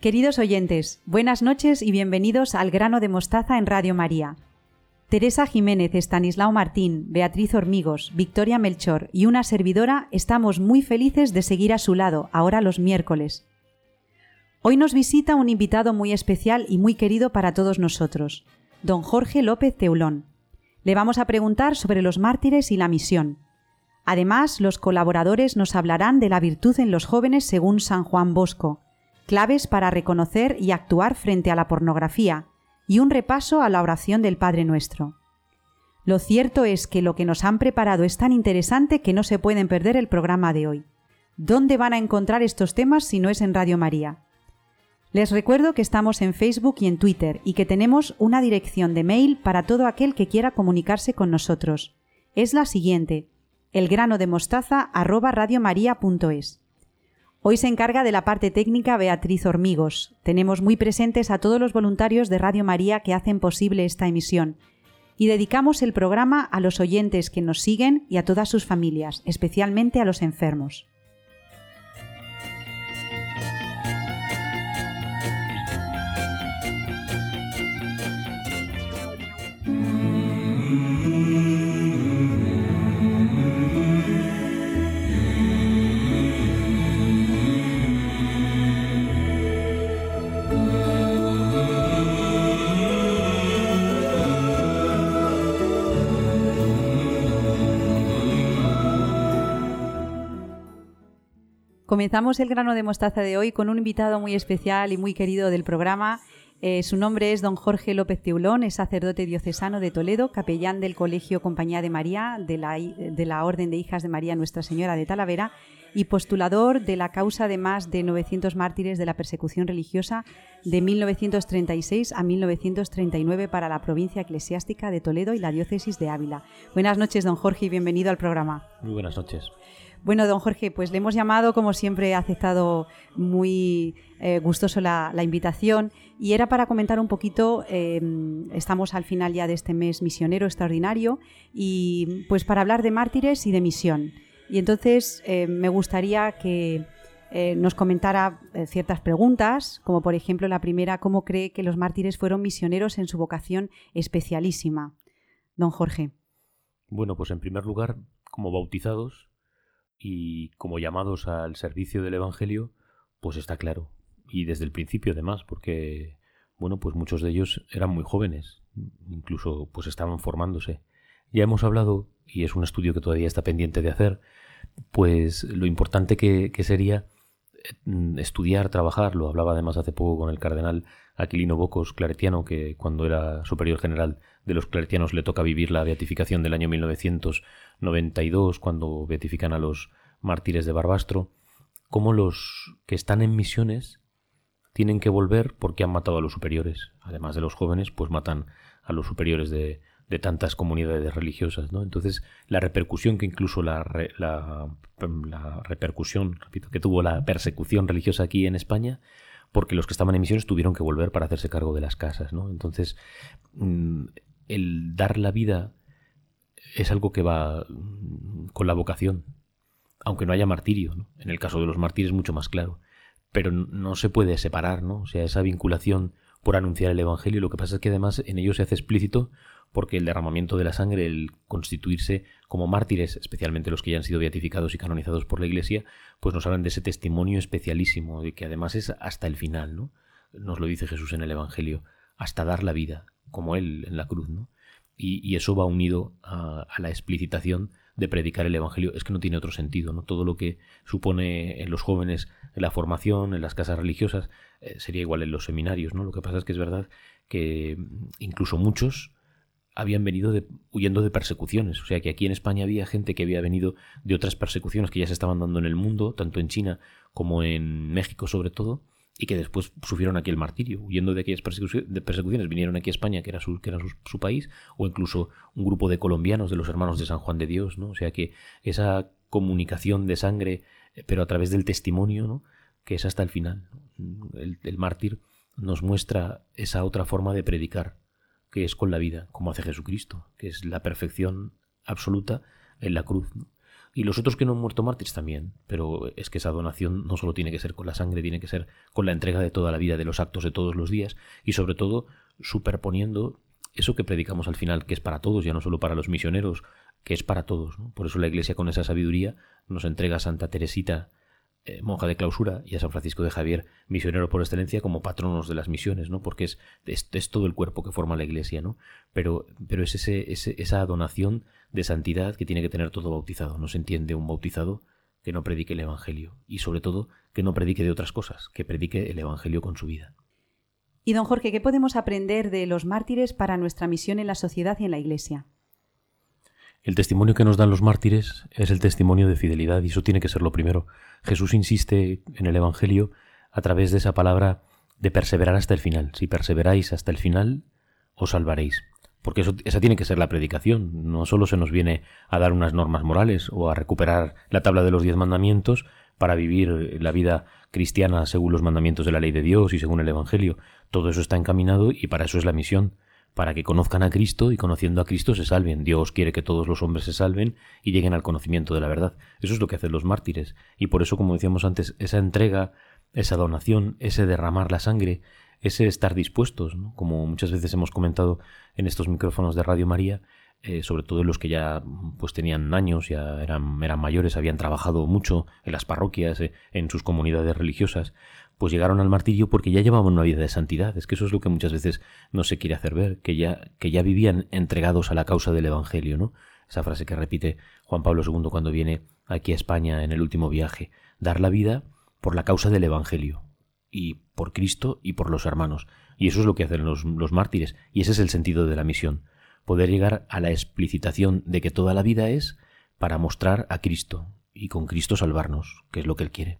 Queridos oyentes, buenas noches y bienvenidos al grano de mostaza en Radio María. Teresa Jiménez, Estanislao Martín, Beatriz Hormigos, Victoria Melchor y una servidora estamos muy felices de seguir a su lado, ahora los miércoles. Hoy nos visita un invitado muy especial y muy querido para todos nosotros, don Jorge López Teulón. Le vamos a preguntar sobre los mártires y la misión. Además, los colaboradores nos hablarán de la virtud en los jóvenes según San Juan Bosco, claves para reconocer y actuar frente a la pornografía, y un repaso a la oración del Padre Nuestro. Lo cierto es que lo que nos han preparado es tan interesante que no se pueden perder el programa de hoy. ¿Dónde van a encontrar estos temas si no es en Radio María? Les recuerdo que estamos en Facebook y en Twitter y que tenemos una dirección de mail para todo aquel que quiera comunicarse con nosotros. Es la siguiente: elgranodemostaza@radiomaria.es. Hoy se encarga de la parte técnica Beatriz Hormigos. Tenemos muy presentes a todos los voluntarios de Radio María que hacen posible esta emisión. Y dedicamos el programa a los oyentes que nos siguen y a todas sus familias, especialmente a los enfermos. Comenzamos el grano de mostaza de hoy con un invitado muy especial y muy querido del programa. Eh, su nombre es don Jorge López Teulón, es sacerdote diocesano de Toledo, capellán del Colegio Compañía de María, de la, de la Orden de Hijas de María Nuestra Señora de Talavera y postulador de la causa de más de 900 mártires de la persecución religiosa de 1936 a 1939 para la provincia eclesiástica de Toledo y la diócesis de Ávila. Buenas noches, don Jorge, y bienvenido al programa. Muy buenas noches. Bueno, don Jorge, pues le hemos llamado, como siempre, ha aceptado muy eh, gustoso la, invitación y era para comentar un poquito, eh, estamos al final ya de este mes misionero extraordinario y pues para hablar de mártires y de misión. Y entonces eh, me gustaría que nos comentara ciertas preguntas, como por ejemplo la primera, ¿cómo cree que los mártires fueron misioneros en su vocación especialísima? Don Jorge. Bueno, pues en primer lugar, como bautizados, y como llamados al servicio del Evangelio, pues está claro. Y desde el principio además, porque, bueno, pues muchos de ellos eran muy jóvenes, incluso pues estaban formándose. Ya hemos hablado, y es un estudio que todavía está pendiente de hacer, pues lo importante que, que sería mm, estudiar, trabajar, lo hablaba además hace poco con el cardenal Aquilino Bocos, claretiano, que cuando era superior general de los claretianos le toca vivir la beatificación del año 1992, cuando beatifican a los mártires de Barbastro, como los que están en misiones tienen que volver porque han matado a los superiores. Además de los jóvenes, pues matan a los superiores de, de tantas comunidades religiosas, ¿no? Entonces, la repercusión que incluso la, la, la, repercusión, repito, que tuvo la persecución religiosa aquí en España, porque los que estaban en misiones tuvieron que volver para hacerse cargo de las casas, ¿no? Entonces, mm, el dar la vida es algo que va mm, con la vocación, aunque no haya martirio, ¿no? En el caso de los mártires mucho más claro, pero no se puede separar, ¿no? O sea, esa vinculación por anunciar el Evangelio, lo que pasa es que además en ello se hace explícito porque el derramamiento de la sangre, el constituirse como mártires, especialmente los que ya han sido beatificados y canonizados por la Iglesia, pues nos hablan de ese testimonio especialísimo, de que además es hasta el final, ¿no? Nos lo dice Jesús en el Evangelio, hasta dar la vida, como Él en la cruz, ¿no? Y, eso va unido a, la explicitación de predicar el Evangelio. Es que no tiene otro sentido, ¿no? Todo lo que supone en los jóvenes en la formación, en las casas religiosas, eh, sería igual en los seminarios, ¿no? Lo que pasa es que es verdad que incluso muchos habían venido huyendo de persecuciones. O sea que aquí en España había gente que había venido de otras persecuciones que ya se estaban dando en el mundo, tanto en China como en México sobre todo, y que después sufrieron aquí el martirio, huyendo de aquellas persecuciones, vinieron aquí a España, que era, su, que era su, país, o incluso un grupo de colombianos de los hermanos de San Juan de Dios, ¿no? O sea que esa comunicación de sangre, eh, pero a través del testimonio, ¿no? Que es hasta el final. El, el mártir nos muestra esa otra forma de predicar, que es con la vida, como hace Jesucristo, que es la perfección absoluta en la cruz. Y los otros que no han muerto mártires también, pero es que esa donación no solo tiene que ser con la sangre, tiene que ser con la entrega de toda la vida, de los actos de todos los días y sobre todo superponiendo eso que predicamos al final, que es para todos, ya no solo para los misioneros, que es para todos. Por eso la Iglesia con esa sabiduría nos entrega a Santa Teresita eh, monja de clausura, y a San Francisco de Javier, misionero por excelencia, como patronos de las misiones, ¿no? Porque es, es, todo el cuerpo que forma la Iglesia, ¿no? Pero, pero es ese, esa donación de santidad que tiene que tener todo bautizado. No se entiende un bautizado que no predique el Evangelio, y sobre todo que no predique de otras cosas, que predique el Evangelio con su vida. Y don Jorge, ¿qué podemos aprender de los mártires para nuestra misión en la sociedad y en la Iglesia? El testimonio que nos dan los mártires es el testimonio de fidelidad y eso tiene que ser lo primero. Jesús insiste en el Evangelio a través de esa palabra de perseverar hasta el final. Si perseveráis hasta el final, os salvaréis. Porque eso, esa tiene que ser la predicación. No solo se nos viene a dar unas normas morales o a recuperar la tabla de los diez mandamientos para vivir la vida cristiana según los mandamientos de la ley de Dios y según el Evangelio. Todo eso está encaminado y para eso es la misión para que conozcan a Cristo y conociendo a Cristo se salven. Dios quiere que todos los hombres se salven y lleguen al conocimiento de la verdad. Eso es lo que hacen los mártires. Y por eso, como decíamos antes, esa entrega, esa donación, ese derramar la sangre, ese estar dispuestos, como muchas veces hemos comentado en estos micrófonos de Radio María, eh, sobre todo los que ya pues tenían años, ya eran, eran mayores, habían trabajado mucho en las parroquias, eh, en sus comunidades religiosas, pues llegaron al martirio porque ya llevaban una vida de santidad. Es que eso es lo que muchas veces no se quiere hacer ver, que ya, que ya vivían entregados a la causa del Evangelio, ¿no? Esa frase que repite Juan Pablo II cuando viene aquí a España en el último viaje, dar la vida por la causa del Evangelio, y por Cristo y por los hermanos. Y eso es lo que hacen los, los mártires, y ese es el sentido de la misión, poder llegar a la explicitación de que toda la vida es para mostrar a Cristo, y con Cristo salvarnos, que es lo que Él quiere.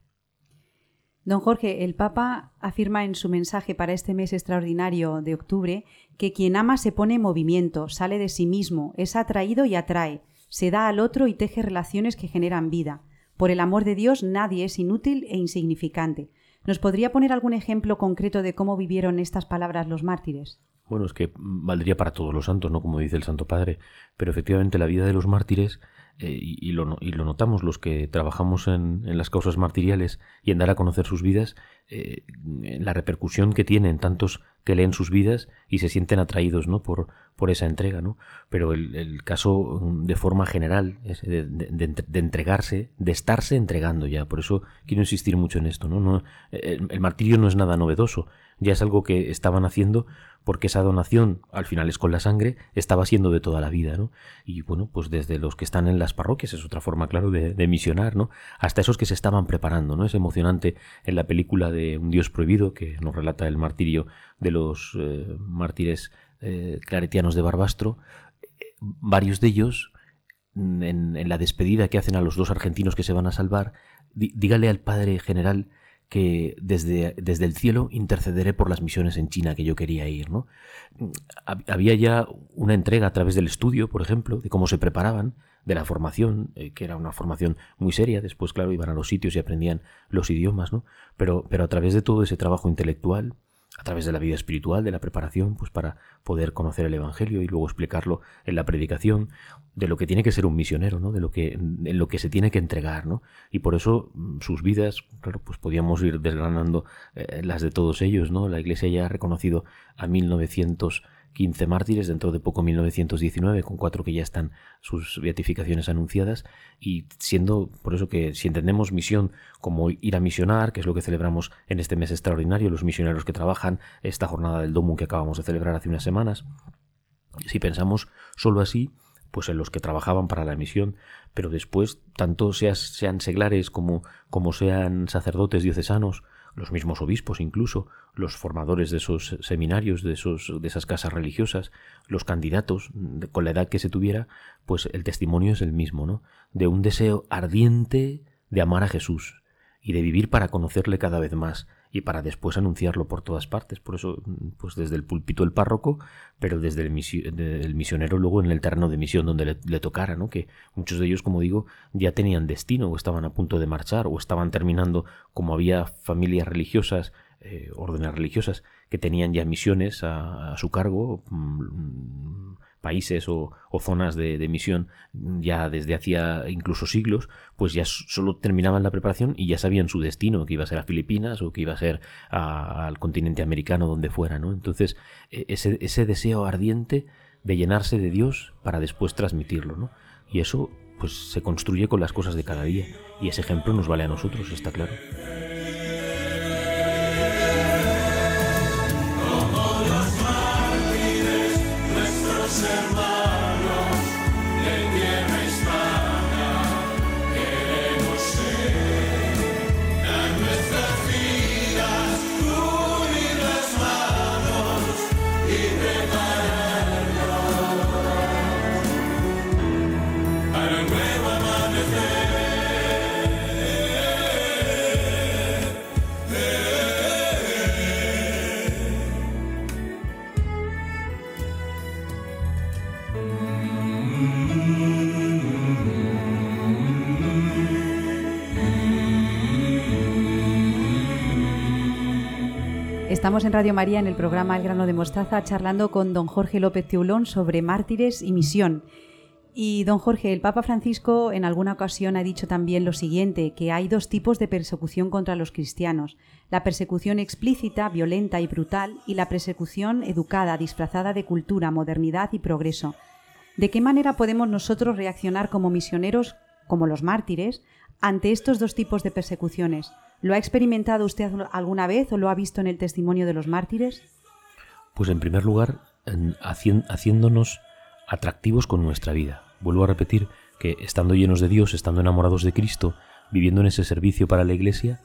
Don Jorge, el Papa afirma en su mensaje para este mes extraordinario de octubre que quien ama se pone en movimiento, sale de sí mismo, es atraído y atrae, se da al otro y teje relaciones que generan vida. Por el amor de Dios nadie es inútil e insignificante. ¿Nos podría poner algún ejemplo concreto de cómo vivieron estas palabras los mártires? Bueno, es que valdría para todos los santos, ¿no? Como dice el Santo Padre, pero efectivamente la vida de los mártires eh, y, lo, y, lo, notamos los que trabajamos en, en, las causas martiriales y en dar a conocer sus vidas, eh, la repercusión que tienen tantos que leen sus vidas y se sienten atraídos ¿no? por, por esa entrega. ¿no? Pero el, el caso mm, de forma general es de, de, entregarse, de estarse entregando ya. Por eso quiero insistir mucho en esto. ¿no? no el, el martirio no es nada novedoso, ya es algo que estaban haciendo porque esa donación, al final es con la sangre, estaba siendo de toda la vida, ¿no? Y bueno, pues desde los que están en las parroquias, es otra forma, claro, de, misionar, ¿no? Hasta esos que se estaban preparando, ¿no? Es emocionante en la película de Un Dios Prohibido, que nos relata el martirio de los eh, mártires eh, claretianos de Barbastro, varios de ellos, en, la despedida que hacen a los dos argentinos que se van a salvar, dígale al padre general que desde, desde el cielo intercederé por las misiones en China que yo quería ir. ¿no? Había ya una entrega a través del estudio, por ejemplo, de cómo se preparaban, de la formación, eh, que era una formación muy seria, después, claro, iban a los sitios y aprendían los idiomas, ¿no? Pero, pero a través de todo ese trabajo intelectual, a través de la vida espiritual, de la preparación, pues para poder conocer el Evangelio y luego explicarlo en la predicación, de lo que tiene que ser un misionero, ¿no? De lo que, en lo que se tiene que entregar, ¿no? Y por eso mm, sus vidas, claro, pues podíamos ir desgranando eh, las de todos ellos, ¿no? La Iglesia ya ha reconocido a 1900 15 mártires, dentro de poco 1919, con cuatro que ya están sus beatificaciones anunciadas, y siendo por eso que si entendemos misión como ir a misionar, que es lo que celebramos en este mes extraordinario, los misioneros que trabajan, esta jornada del Domun que acabamos de celebrar hace unas semanas, si pensamos solo así, pues en los que trabajaban para la misión, pero después, tanto sean seglares como, como sean sacerdotes diocesanos, los mismos obispos incluso, los formadores de esos seminarios, de, esos, de esas casas religiosas, los candidatos, con la edad que se tuviera, pues el testimonio es el mismo, ¿no? De un deseo ardiente de amar a Jesús y de vivir para conocerle cada vez más, y para después anunciarlo por todas partes. Por eso, pues desde el púlpito el párroco, pero desde el, misionero luego en el terreno de misión donde le, tocara, ¿no? Que muchos de ellos, como digo, ya tenían destino o estaban a punto de marchar o estaban terminando, como había familias religiosas, eh, órdenes religiosas, que tenían ya misiones a, su cargo, mm, países o, zonas de, misión ya desde hacía incluso siglos, pues ya solo terminaban la preparación y ya sabían su destino, que iba a ser a Filipinas o que iba a ser al continente americano, donde fuera, ¿no? Entonces, e, ese, ese deseo ardiente de llenarse de Dios para después transmitirlo, ¿no? Y eso pues se construye con las cosas de cada día y ese ejemplo nos vale a nosotros, está claro. En Radio María en el programa El grano de mostaza charlando con don Jorge López Teulón sobre mártires y misión. Y don Jorge, el Papa Francisco en alguna ocasión ha dicho también lo siguiente, que hay dos tipos de persecución contra los cristianos, la persecución explícita, violenta y brutal, y la persecución educada, disfrazada de cultura, modernidad y progreso. ¿De qué manera podemos nosotros reaccionar como misioneros, como los mártires, ante estos dos tipos de persecuciones? ¿Lo ha experimentado usted alguna vez o lo ha visto en el testimonio de los mártires? Pues en primer lugar, haciéndonos atractivos con nuestra vida. Vuelvo a repetir que estando llenos de Dios, estando enamorados de Cristo, viviendo en ese servicio para la Iglesia,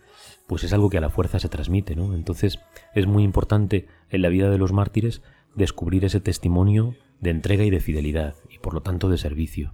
pues es algo que a la fuerza se transmite, ¿no? Entonces es muy importante en la vida de los mártires descubrir ese testimonio de entrega y de fidelidad, y por lo tanto de servicio.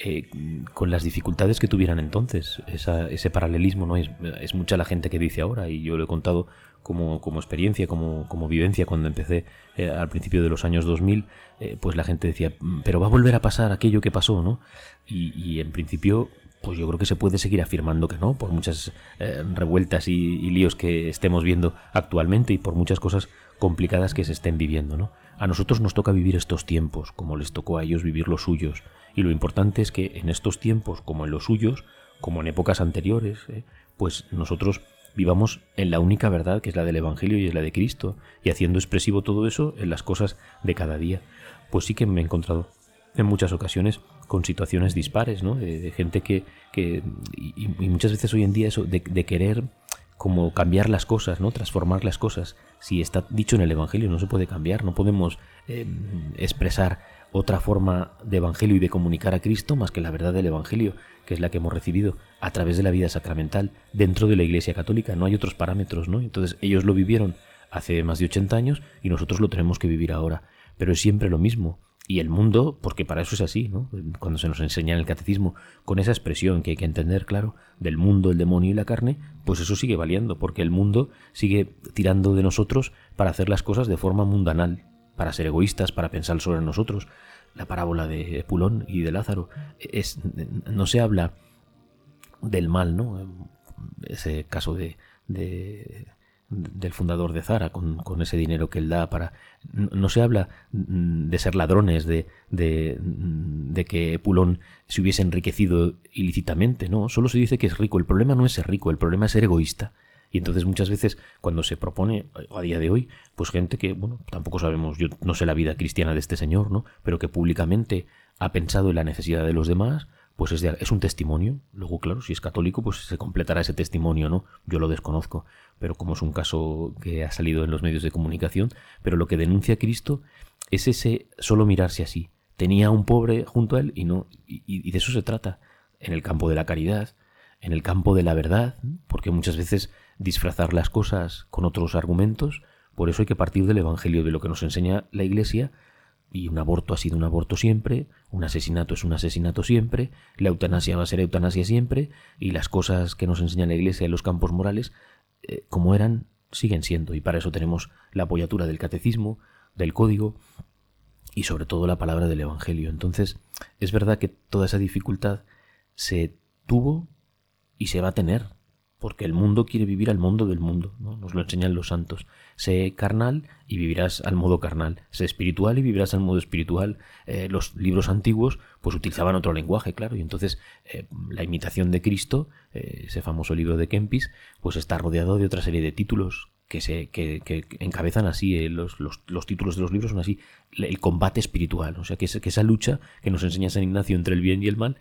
Eh, con las dificultades que tuvieran entonces. ese paralelismo no es, mucha la gente que dice ahora, y yo lo he contado como, como experiencia, como, como, vivencia cuando empecé eh, al principio de los años 2000, eh, pues la gente decía, mm, pero va a volver a pasar aquello que pasó, ¿no? Y, en principio, pues yo creo que se puede seguir afirmando que no, por muchas revueltas y, y líos que estemos viendo actualmente y por muchas cosas complicadas que se estén viviendo, ¿no? A nosotros nos toca vivir estos tiempos, como les tocó a ellos vivir los suyos, y lo importante es que en estos tiempos, como en los suyos, como en épocas anteriores, eh, pues nosotros vivamos en la única verdad que es la del Evangelio y es la de Cristo, y haciendo expresivo todo eso en las cosas de cada día. Pues sí que me he encontrado en muchas ocasiones con situaciones dispares, ¿no? De, gente que, que y, muchas veces hoy en día eso de, querer como cambiar las cosas, ¿no? Transformar las cosas. Si está dicho en el Evangelio, no se puede cambiar, no podemos eh, expresar otra forma de evangelio y de comunicar a Cristo más que la verdad del evangelio, que es la que hemos recibido a través de la vida sacramental dentro de la Iglesia Católica. No hay otros parámetros, ¿no? Entonces ellos lo vivieron hace más de 80 años y nosotros lo tenemos que vivir ahora. Pero es siempre lo mismo. Y el mundo, porque para eso es así, ¿no? Cuando se nos enseña en el catecismo, con esa expresión que hay que entender, claro, del mundo, el demonio y la carne, pues eso sigue valiendo, porque el mundo sigue tirando de nosotros para hacer las cosas de forma mundanal, para ser egoístas, para pensar sobre nosotros. La parábola de Pulón y de Lázaro es no se habla del mal, ¿no? Ese caso de, del fundador de Zara con, ese dinero que él da para no, se habla de ser ladrones de, de, de, que Pulón se hubiese enriquecido ilícitamente no solo se dice que es rico el problema no es ser rico el problema es ser egoísta y entonces muchas veces cuando se propone a día de hoy, pues gente que, bueno, tampoco sabemos, yo no sé la vida cristiana de este señor, ¿no? Pero que públicamente ha pensado en la necesidad de los demás, pues es, es un testimonio. Luego, claro, si es católico, pues se completará ese testimonio, ¿no? Yo lo desconozco, pero como es un caso que ha salido en los medios de comunicación, pero lo que denuncia Cristo es ese solo mirarse así. Tenía un pobre junto a él y no, y de eso se trata. En el campo de la caridad, en el campo de la verdad, porque muchas veces disfrazar las cosas con otros argumentos, por eso hay que partir del Evangelio, de lo que nos enseña la Iglesia, y un aborto ha sido un aborto siempre, un asesinato es un asesinato siempre, la eutanasia va a ser eutanasia siempre, y las cosas que nos enseña la Iglesia en los campos morales, eh, como eran, siguen siendo, y para eso tenemos la apoyatura del catecismo, del código, y sobre todo la palabra del Evangelio. Entonces, es verdad que toda esa dificultad se tuvo y se va a tener porque el mundo quiere vivir al mundo del mundo, ¿no? nos lo enseñan los santos. Sé carnal y vivirás al modo carnal, sé espiritual y vivirás al modo espiritual. Eh, los libros antiguos pues utilizaban otro lenguaje, claro, y entonces eh, la imitación de Cristo, eh, ese famoso libro de Kempis, pues está rodeado de otra serie de títulos que, se, que, que encabezan así, los, los, los, títulos de los libros son así, el combate espiritual, o sea, que, que esa lucha que nos enseña San Ignacio entre el bien y el mal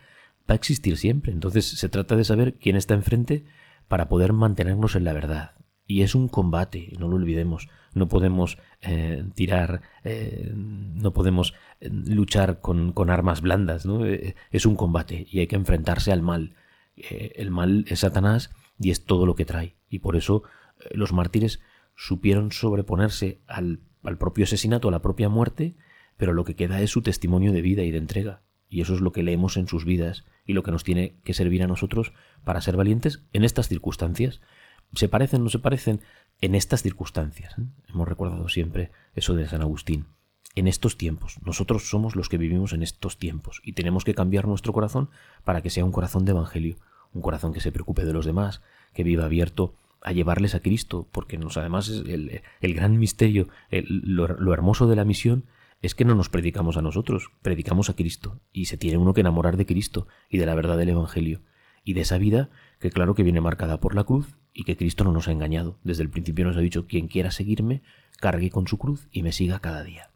va a existir siempre. Entonces se trata de saber quién está enfrente para poder mantenernos en la verdad. Y es un combate, no lo olvidemos. No podemos eh, tirar, eh, no podemos eh, luchar con, con, armas blandas, ¿no? es un combate y hay que enfrentarse al mal. el mal es Satanás y es todo lo que trae. Y por eso los mártires supieron sobreponerse al, al propio asesinato, a la propia muerte, pero lo que queda es su testimonio de vida y de entrega. Y eso es lo que leemos en sus vidas y lo que nos tiene que servir a nosotros para ser valientes en estas circunstancias. ¿Se parecen o no se parecen? En estas circunstancias. ¿eh? Hemos recordado siempre eso de San Agustín. En estos tiempos. Nosotros somos los que vivimos en estos tiempos y tenemos que cambiar nuestro corazón para que sea un corazón de evangelio, un corazón que se preocupe de los demás, que viva abierto a llevarles a Cristo, porque nos, además el, el gran misterio, lo hermoso de la misión es que no nos predicamos a nosotros, predicamos a Cristo, y se tiene uno que enamorar de Cristo y de la verdad del Evangelio, y de esa vida que claro que viene marcada por la cruz y que Cristo no nos ha engañado. Desde el principio nos ha dicho, quien quiera seguirme, cargue con su cruz y me siga cada día.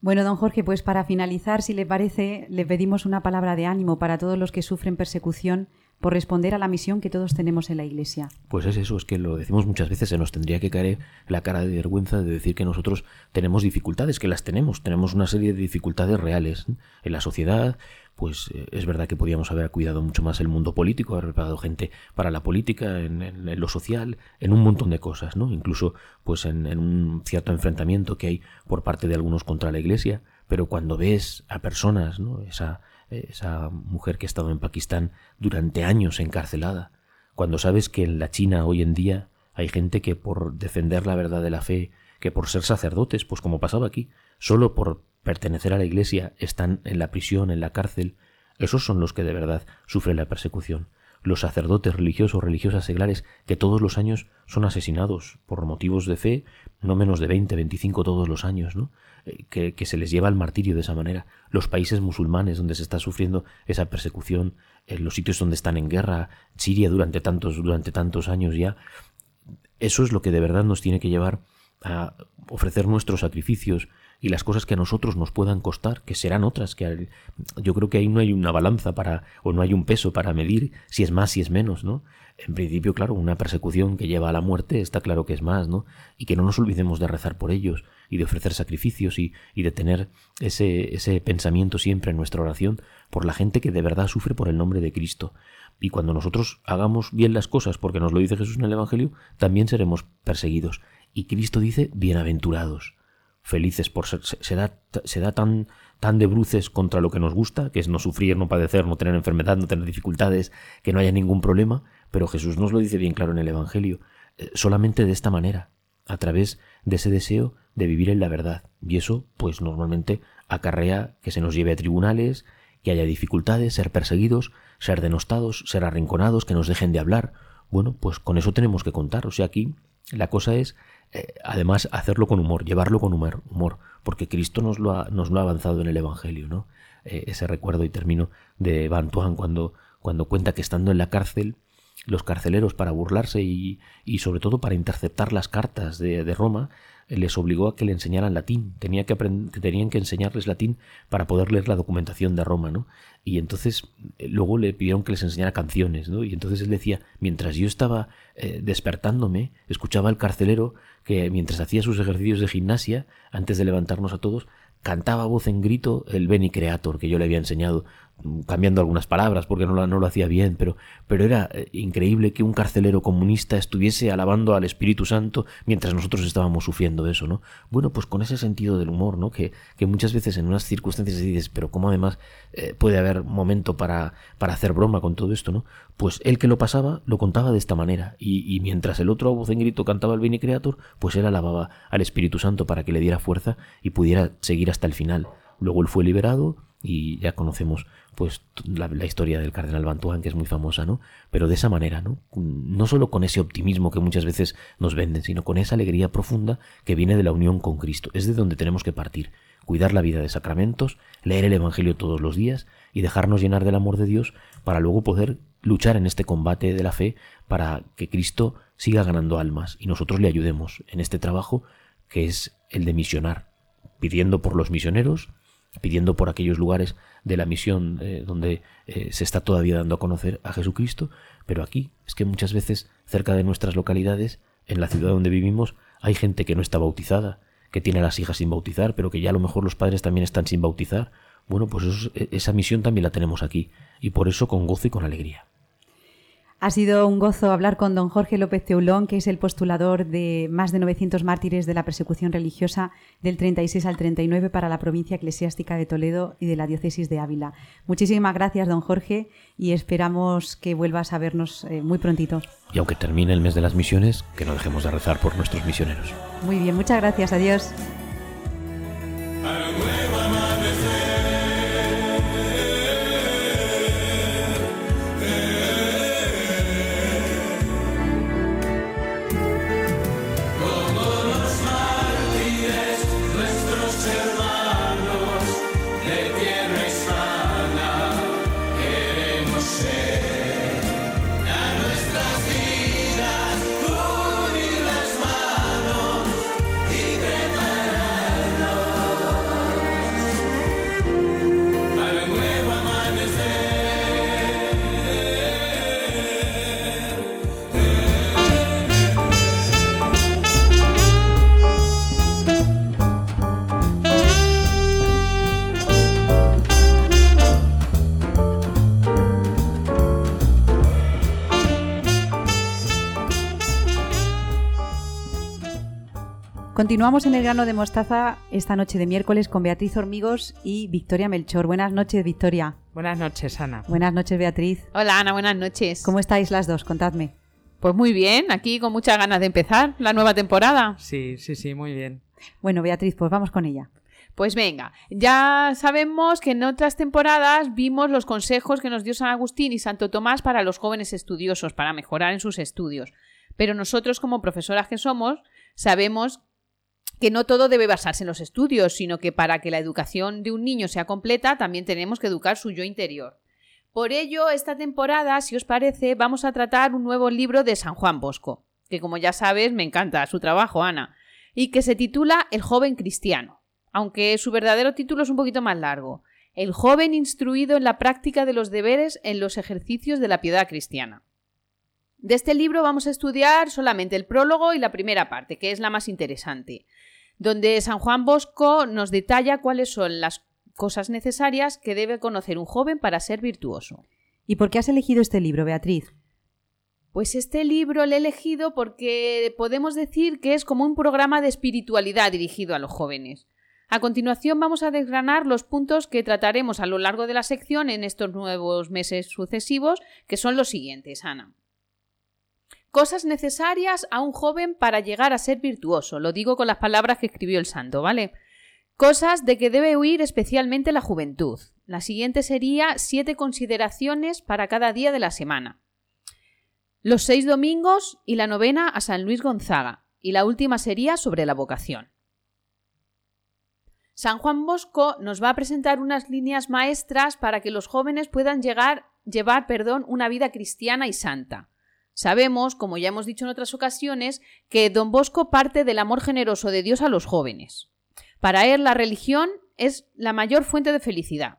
Bueno, don Jorge, pues para finalizar, si le parece, le pedimos una palabra de ánimo para todos los que sufren persecución por responder a la misión que todos tenemos en la Iglesia. Pues es eso, es que lo decimos muchas veces, se nos tendría que caer la cara de vergüenza de decir que nosotros tenemos dificultades, que las tenemos, tenemos una serie de dificultades reales en la sociedad, pues eh, es verdad que podíamos haber cuidado mucho más el mundo político, haber preparado gente para la política, en, lo social, en un montón de cosas, ¿no? Incluso pues en, un cierto enfrentamiento que hay por parte de algunos contra la Iglesia, pero cuando ves a personas, ¿no? Esa, esa mujer que ha estado en Pakistán durante años encarcelada, cuando sabes que en la China hoy en día hay gente que por defender la verdad de la fe, que por ser sacerdotes, pues como pasaba aquí, solo por pertenecer a la Iglesia están en la prisión, en la cárcel, esos son los que de verdad sufren la persecución. Los sacerdotes religiosos, religiosas seglares, que todos los años son asesinados por motivos de fe, no menos de 20, 25 todos los años, ¿no? Eh, que, se les lleva al martirio de esa manera. Los países musulmanes donde se está sufriendo esa persecución, en los sitios donde están en guerra, Siria durante tantos, durante tantos años ya, eso es lo que de verdad nos tiene que llevar a ofrecer nuestros sacrificios y las cosas que a nosotros nos puedan costar, que serán otras, que yo creo que ahí no hay una balanza para, o no hay un peso para medir si es más, si es menos, ¿no? En principio, claro, una persecución que lleva a la muerte está claro que es más, ¿no? Y que no nos olvidemos de rezar por ellos y de ofrecer sacrificios y, y de tener ese, ese pensamiento siempre en nuestra oración por la gente que de verdad sufre por el nombre de Cristo. Y cuando nosotros hagamos bien las cosas, porque nos lo dice Jesús en el Evangelio, también seremos perseguidos. Y Cristo dice, bienaventurados, felices por ser, se, da, se da tan, tan de bruces contra lo que nos gusta, que es no sufrir, no padecer, no tener enfermedad, no tener dificultades, que no haya ningún problema, pero Jesús nos lo dice bien claro en el Evangelio, eh, solamente de esta manera, a través de ese deseo de vivir en la verdad. Y eso, pues normalmente acarrea que se nos lleve a tribunales, que haya dificultades, ser perseguidos, ser denostados, ser arrinconados, que nos dejen de hablar. Bueno, pues con eso tenemos que contar. O sea, aquí la cosa es, eh, además, hacerlo con humor, llevarlo con humor, humor porque Cristo nos lo, ha, nos lo ha avanzado en el Evangelio, ¿no? Eh, ese recuerdo y término de Van Tuan cuando, cuando cuenta que estando en la cárcel, los carceleros para burlarse y, y sobre todo para interceptar las cartas de, de Roma, les obligó a que le enseñaran latín. Tenía que tenían que enseñarles latín para poder leer la documentación de Roma, ¿no? Y entonces eh, luego le pidieron que les enseñara canciones, ¿no? Y entonces él decía, mientras yo estaba eh, despertándome, escuchaba al carcelero que mientras hacía sus ejercicios de gimnasia, antes de levantarnos a todos, cantaba a voz en grito el Beni Creator que yo le había enseñado cambiando algunas palabras porque no lo, hacía bien, pero, pero era eh, increíble que un carcelero comunista estuviese alabando al Espíritu Santo mientras nosotros estábamos sufriendo eso, ¿no? Bueno, pues con ese sentido del humor, ¿no? Que, que muchas veces en unas circunstancias dices, pero ¿cómo además eh, puede haber momento para, para hacer broma con todo esto, ¿no? Pues él que lo pasaba lo contaba de esta manera y, y mientras el otro a voz en grito cantaba el Beni Creator, pues él alababa al Espíritu Santo para que le diera fuerza y pudiera seguir hasta el final. Luego él fue liberado y ya conocemos pues la, historia del cardenal Bantuán, que es muy famosa, ¿no? Pero de esa manera, ¿no? No solo con ese optimismo que muchas veces nos venden, sino con esa alegría profunda que viene de la unión con Cristo. Es de donde tenemos que partir. Cuidar la vida de sacramentos, leer el Evangelio todos los días y dejarnos llenar del amor de Dios para luego poder luchar en este combate de la fe para que Cristo siga ganando almas y nosotros le ayudemos en este trabajo que es el de misionar, pidiendo por los misioneros, pidiendo por aquellos lugares de la misión eh, donde eh, se está todavía dando a conocer a Jesucristo, pero aquí es que muchas veces cerca de nuestras localidades, en la ciudad donde vivimos, hay gente que no está bautizada, que tiene a las hijas sin bautizar, pero que ya a lo mejor los padres también están sin bautizar. Bueno, pues e, esa misión también la tenemos aquí, y por eso con gozo y con alegría. Ha sido un gozo hablar con don Jorge López Teulón, que es el postulador de más de 900 mártires de la persecución religiosa del 36 al 39 para la provincia eclesiástica de Toledo y de la diócesis de Ávila. Muchísimas gracias, don Jorge, y esperamos que vuelvas a vernos eh, muy prontito. Y aunque termine el mes de las misiones, que no dejemos de rezar por nuestros misioneros. Muy bien, muchas gracias. Adiós. Continuamos en el grano de mostaza esta noche de miércoles con Beatriz Hormigos y Victoria Melchor. Buenas noches, Victoria. Buenas noches, Ana. Buenas noches, Beatriz. Hola, Ana, buenas noches. ¿Cómo estáis las dos? Contadme. Pues muy bien, aquí con muchas ganas de empezar la nueva temporada. Sí, sí, sí, muy bien. Bueno, Beatriz, pues vamos con ella. Pues venga, ya sabemos que en otras temporadas vimos los consejos que nos dio San Agustín y Santo Tomás para los jóvenes estudiosos, para mejorar en sus estudios. Pero nosotros, como profesoras que somos, sabemos que no todo debe basarse en los estudios, sino que para que la educación de un niño sea completa también tenemos que educar su yo interior. Por ello, esta temporada, si os parece, vamos a tratar un nuevo libro de San Juan Bosco, que como ya sabes me encanta su trabajo, Ana, y que se titula El joven cristiano, aunque su verdadero título es un poquito más largo, El joven instruido en la práctica de los deberes en los ejercicios de la piedad cristiana. De este libro vamos a estudiar solamente el prólogo y la primera parte, que es la más interesante, donde San Juan Bosco nos detalla cuáles son las cosas necesarias que debe conocer un joven para ser virtuoso. ¿Y por qué has elegido este libro, Beatriz? Pues este libro lo he elegido porque podemos decir que es como un programa de espiritualidad dirigido a los jóvenes. A continuación vamos a desgranar los puntos que trataremos a lo largo de la sección en estos nuevos meses sucesivos, que son los siguientes, Ana. Cosas necesarias a un joven para llegar a ser virtuoso. Lo digo con las palabras que escribió el santo, ¿vale? Cosas de que debe huir especialmente la juventud. La siguiente sería siete consideraciones para cada día de la semana. Los seis domingos y la novena a San Luis Gonzaga. Y la última sería sobre la vocación. San Juan Bosco nos va a presentar unas líneas maestras para que los jóvenes puedan llegar, llevar perdón, una vida cristiana y santa. Sabemos, como ya hemos dicho en otras ocasiones, que don Bosco parte del amor generoso de Dios a los jóvenes. Para él la religión es la mayor fuente de felicidad.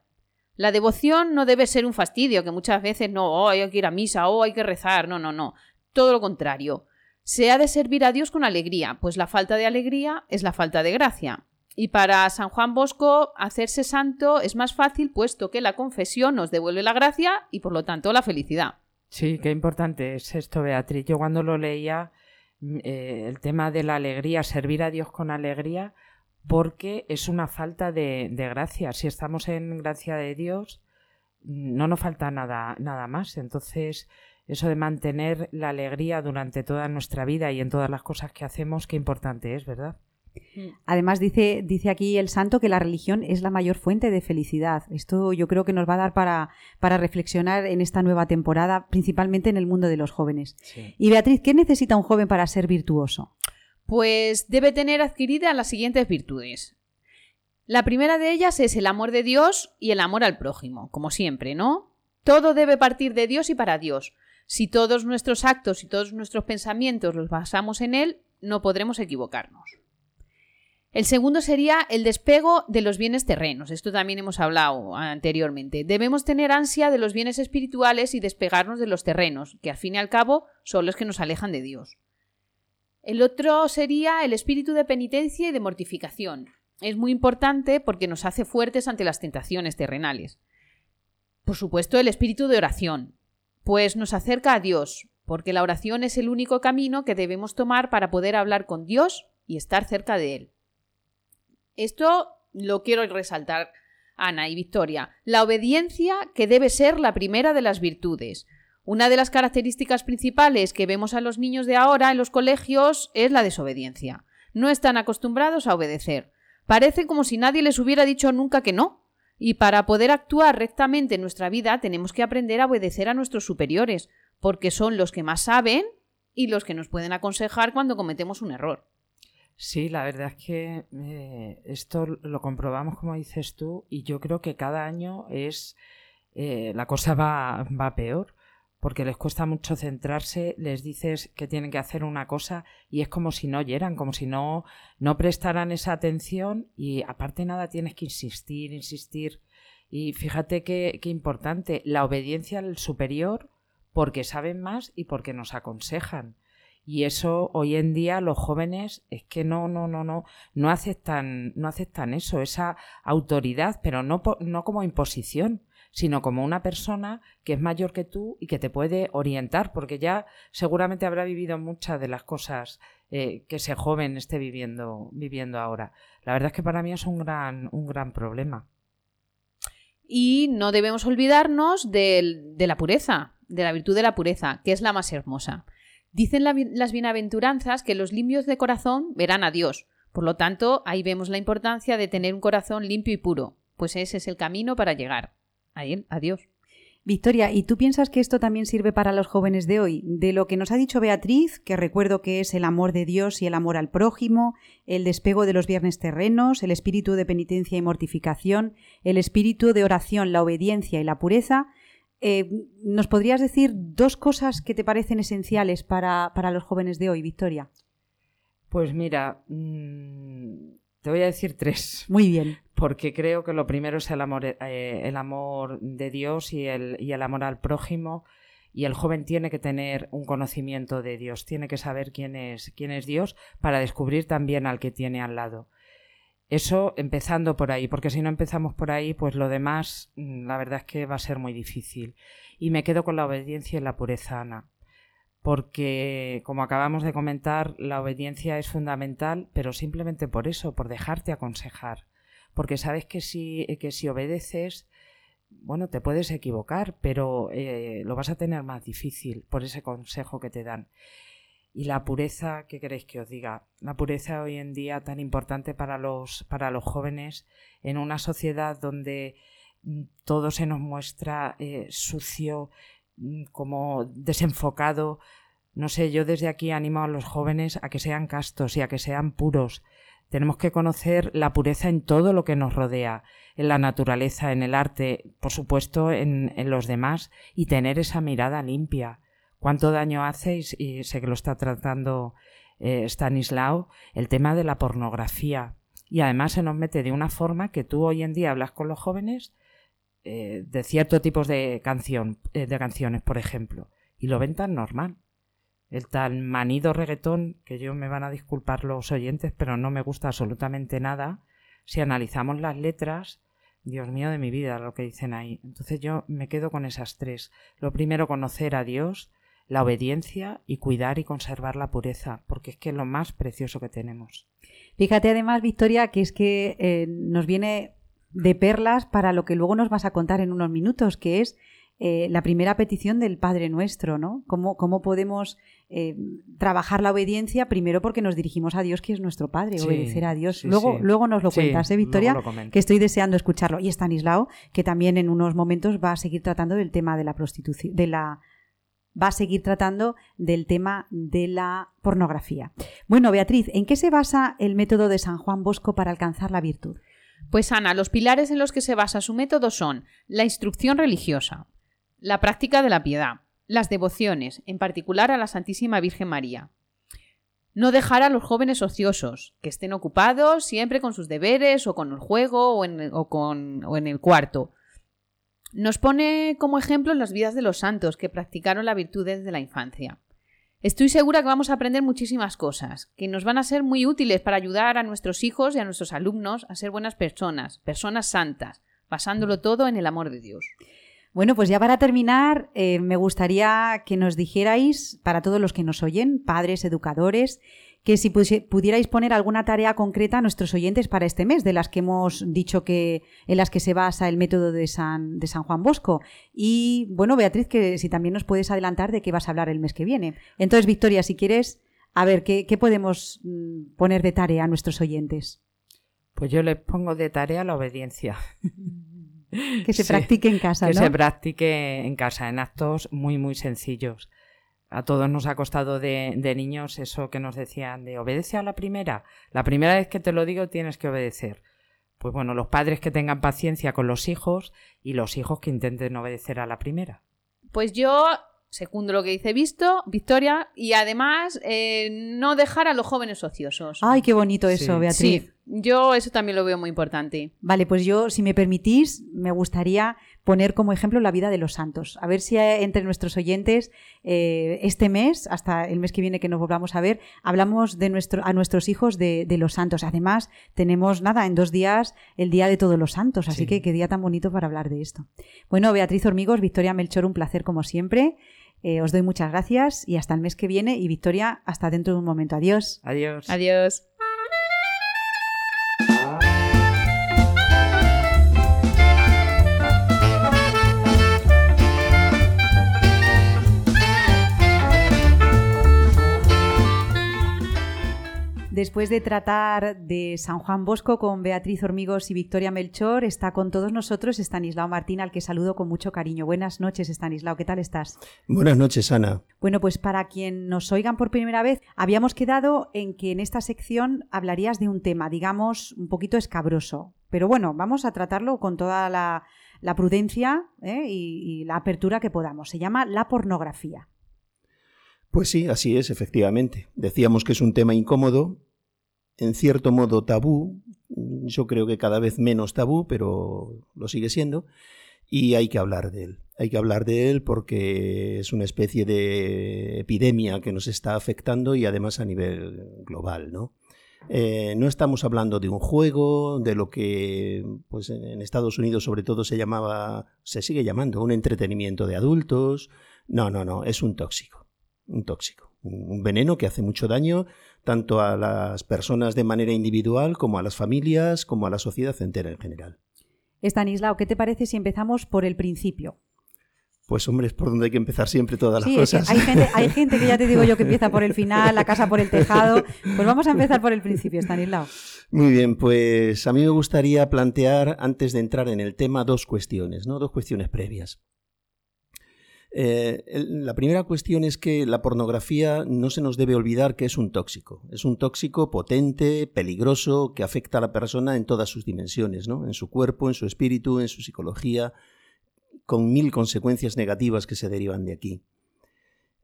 La devoción no debe ser un fastidio, que muchas veces no, oh, hay que ir a misa, oh, hay que rezar, no, no, no. Todo lo contrario. Se ha de servir a Dios con alegría, pues la falta de alegría es la falta de gracia. Y para San Juan Bosco, hacerse santo es más fácil, puesto que la confesión nos devuelve la gracia y por lo tanto la felicidad. Sí, qué importante es esto, Beatriz. Yo cuando lo leía, mm, eh, el tema de la alegría, servir a Dios con alegría, porque es una falta de, gracia. Si estamos en gracia de Dios, no nos falta nada, nada más. Entonces, eso de mantener la alegría durante toda nuestra vida y en todas las cosas que hacemos, qué importante es, ¿verdad? Además dice, dice aquí el santo que la religión es la mayor fuente de felicidad. Esto yo creo que nos va a dar para, para reflexionar en esta nueva temporada, principalmente en el mundo de los jóvenes. Y Beatriz, ¿qué necesita un joven para ser virtuoso? Pues debe tener adquiridas las siguientes virtudes. La primera de ellas es el amor de Dios y el amor al prójimo, como siempre, ¿no? Todo debe partir de Dios y para Dios. Si todos nuestros actos y todos nuestros pensamientos los basamos en Él, no podremos equivocarnos. El segundo sería el despego de los bienes terrenos. Esto también hemos hablado anteriormente. Debemos tener ansia de los bienes espirituales y despegarnos de los terrenos, que al fin y al cabo son los que nos alejan de Dios. El otro sería el espíritu de penitencia y de mortificación. Es muy importante porque nos hace fuertes ante las tentaciones terrenales. Por supuesto, el espíritu de oración, pues nos acerca a Dios, porque la oración es el único camino que debemos tomar para poder hablar con Dios y estar cerca de Él. Esto lo quiero resaltar, Ana y Victoria. La obediencia que debe ser la primera de las virtudes. Una de las características principales que vemos a los niños de ahora en los colegios es la desobediencia. No están acostumbrados a obedecer. Parece como si nadie les hubiera dicho nunca que no. Y para poder actuar rectamente en nuestra vida tenemos que aprender a obedecer a nuestros superiores, porque son los que más saben y los que nos pueden aconsejar cuando cometemos un error. Sí, la verdad es que eh, esto lo comprobamos como dices tú y yo creo que cada año es eh, la cosa va, va peor porque les cuesta mucho centrarse, les dices que tienen que hacer una cosa y es como si no oyeran, como si no, no prestaran esa atención y aparte nada tienes que insistir, insistir. Y fíjate qué, qué importante, la obediencia al superior porque saben más y porque nos aconsejan. Y eso hoy en día los jóvenes es que no, no, no, no, no aceptan, no aceptan eso, esa autoridad, pero no, no como imposición, sino como una persona que es mayor que tú y que te puede orientar, porque ya seguramente habrá vivido muchas de las cosas eh, que ese joven esté viviendo, viviendo ahora. La verdad es que para mí es un gran, un gran problema. Y no debemos olvidarnos de, de la pureza, de la virtud de la pureza, que es la más hermosa. Dicen las bienaventuranzas que los limpios de corazón verán a Dios. Por lo tanto, ahí vemos la importancia de tener un corazón limpio y puro, pues ese es el camino para llegar a él, a Dios. Victoria, ¿y tú piensas que esto también sirve para los jóvenes de hoy? De lo que nos ha dicho Beatriz, que recuerdo que es el amor de Dios y el amor al prójimo, el despego de los viernes terrenos, el espíritu de penitencia y mortificación, el espíritu de oración, la obediencia y la pureza, eh, ¿Nos podrías decir dos cosas que te parecen esenciales para, los jóvenes de hoy, Victoria? Pues mira, mm, te voy a decir tres. Muy bien. Porque creo que lo primero es el amor, eh, el amor de Dios y el, y el amor al prójimo. Y el joven tiene que tener un conocimiento de Dios, tiene que saber quién es, quién es Dios para descubrir también al que tiene al lado. Eso empezando por ahí, porque si no empezamos por ahí, pues lo demás, mm, la verdad es que va a ser muy difícil. Y me quedo con la obediencia y la pureza, Ana. Porque, como acabamos de comentar, la obediencia es fundamental, pero simplemente por eso, por dejarte aconsejar. Porque sabes que si, que si obedeces, bueno, te puedes equivocar, pero eh, lo vas a tener más difícil por ese consejo que te dan. Y la pureza, ¿qué queréis que os diga? La pureza hoy en día tan importante para los, para los jóvenes en una sociedad donde mm, todo se nos muestra eh, sucio, mm, como desenfocado. No sé, yo desde aquí animo a los jóvenes a que sean castos y a que sean puros. Tenemos que conocer la pureza en todo lo que nos rodea, en la naturaleza, en el arte, por supuesto, en, en los demás, y tener esa mirada limpia cuánto daño hace, y, sé que lo está tratando eh, Stanislao, el tema de la pornografía. Y además se nos mete de una forma que tú hoy en día hablas con los jóvenes eh, de ciertos tipos de, canción, eh, de canciones, por ejemplo, y lo ven tan normal. El tal manido reggaetón, que yo me van a disculpar los oyentes, pero no me gusta absolutamente nada. Si analizamos las letras, Dios mío de mi vida, lo que dicen ahí. Entonces yo me quedo con esas tres. Lo primero, conocer a Dios la obediencia y cuidar y conservar la pureza, porque es que es lo más precioso que tenemos. Fíjate además, Victoria, que es que eh, nos viene de perlas para lo que luego nos vas a contar en unos minutos, que es eh, la primera petición del Padre Nuestro, ¿no? ¿Cómo, cómo podemos eh, trabajar la obediencia? Primero porque nos dirigimos a Dios, que es nuestro Padre, Sí, obedecer a Dios. sí, luego, sí. luego nos lo cuentas, ¿eh, Victoria? Que estoy deseando escucharlo. Y Stanislao, que también en unos momentos va a seguir tratando del tema de la prostitución, de la va a seguir tratando del tema de la pornografía. Bueno, Beatriz, ¿en qué se basa el método de San Juan Bosco para alcanzar la virtud? Pues Ana, los pilares en los que se basa su método son la instrucción religiosa, la práctica de la piedad, las devociones, en particular a la Santísima Virgen María. No dejar a los jóvenes ociosos, que estén ocupados siempre con sus deberes o con el juego o en, el cuarto. Nos pone como ejemplo las vidas de los santos que practicaron la virtud desde la infancia. Estoy segura que vamos a aprender muchísimas cosas, que nos van a ser muy útiles para ayudar a nuestros hijos y a nuestros alumnos a ser buenas personas, personas santas, basándolo todo en el amor de Dios. Bueno, pues ya para terminar, eh, me gustaría que nos dijerais, para todos los que nos oyen, padres, educadores, que si pudierais poner alguna tarea concreta a nuestros oyentes para este mes, de las que hemos dicho que en las que se basa el método de San, de San Juan Bosco. Y bueno, Beatriz, que si también nos puedes adelantar de qué vas a hablar el mes que viene. Entonces, Victoria, si quieres, a ver, ¿qué, qué podemos mm, poner de tarea a nuestros oyentes? Pues yo les pongo de tarea la obediencia. Que se Sí, practique en casa, que ¿no? se practique en casa, en actos muy, muy sencillos. A todos nos ha costado de, de niños eso que nos decían de obedece a la primera. La primera vez que te lo digo tienes que obedecer. Pues bueno, los padres que tengan paciencia con los hijos y los hijos que intenten obedecer a la primera. Pues yo segundo lo que dice Visto, Victoria, y además eh, no dejar a los jóvenes ociosos. Ay, qué bonito eso, Sí. Beatriz. Sí, yo eso también lo veo muy importante. Vale, pues yo, si me permitís, me gustaría poner como ejemplo la vida de los santos. A ver si eh, entre nuestros oyentes eh, este mes, hasta el mes que viene que nos volvamos a ver, hablamos de nuestro, a nuestros hijos de, de los santos. Además, tenemos nada, en dos días el Día de Todos los Santos, así Sí. que qué día tan bonito para hablar de esto. Bueno, Beatriz Hormigos, Victoria Melchor, un placer como siempre. Eh, os doy muchas gracias y hasta el mes que viene. Y Victoria, hasta dentro de un momento. Adiós. Adiós. Adiós. Después de tratar de San Juan Bosco con Beatriz Hormigos y Victoria Melchor, está con todos nosotros Estanislao Martín, al que saludo con mucho cariño. Buenas noches, Estanislao, ¿qué tal estás? Buenas noches, Ana. Bueno, pues para quien nos oigan por primera vez, habíamos quedado en que en esta sección hablarías de un tema, digamos, un poquito escabroso. Pero bueno, vamos a tratarlo con toda la, la prudencia ¿eh? y, y la apertura que podamos. Se llama la pornografía. Pues sí, así es, efectivamente. Decíamos que es un tema incómodo, en cierto modo tabú, yo creo que cada vez menos tabú, pero lo sigue siendo, y hay que hablar de él. Hay que hablar de él porque es una especie de epidemia que nos está afectando y además a nivel global, ¿no? Eh, no estamos hablando de un juego, de lo que pues en Estados Unidos sobre todo se llamaba, se sigue llamando, un entretenimiento de adultos. No, no, no, es un tóxico, un tóxico, un veneno que hace mucho daño tanto a las personas de manera individual como a las familias, como a la sociedad entera en general. Estanislao, ¿qué te parece si empezamos por el principio? Pues hombre, es por donde hay que empezar siempre todas las Sí, es que cosas. hay gente, hay gente que ya te digo yo que empieza por el final, la casa por el tejado. Pues vamos a empezar por el principio, Stanislao. Muy bien, pues a mí me gustaría plantear, antes de entrar en el tema, dos cuestiones, ¿no? Dos cuestiones previas. Eh, la primera cuestión es que la pornografía no se nos debe olvidar que es un tóxico. Es un tóxico potente, peligroso, que afecta a la persona en todas sus dimensiones, ¿no? En su cuerpo, en su espíritu, en su psicología, con mil consecuencias negativas que se derivan de aquí.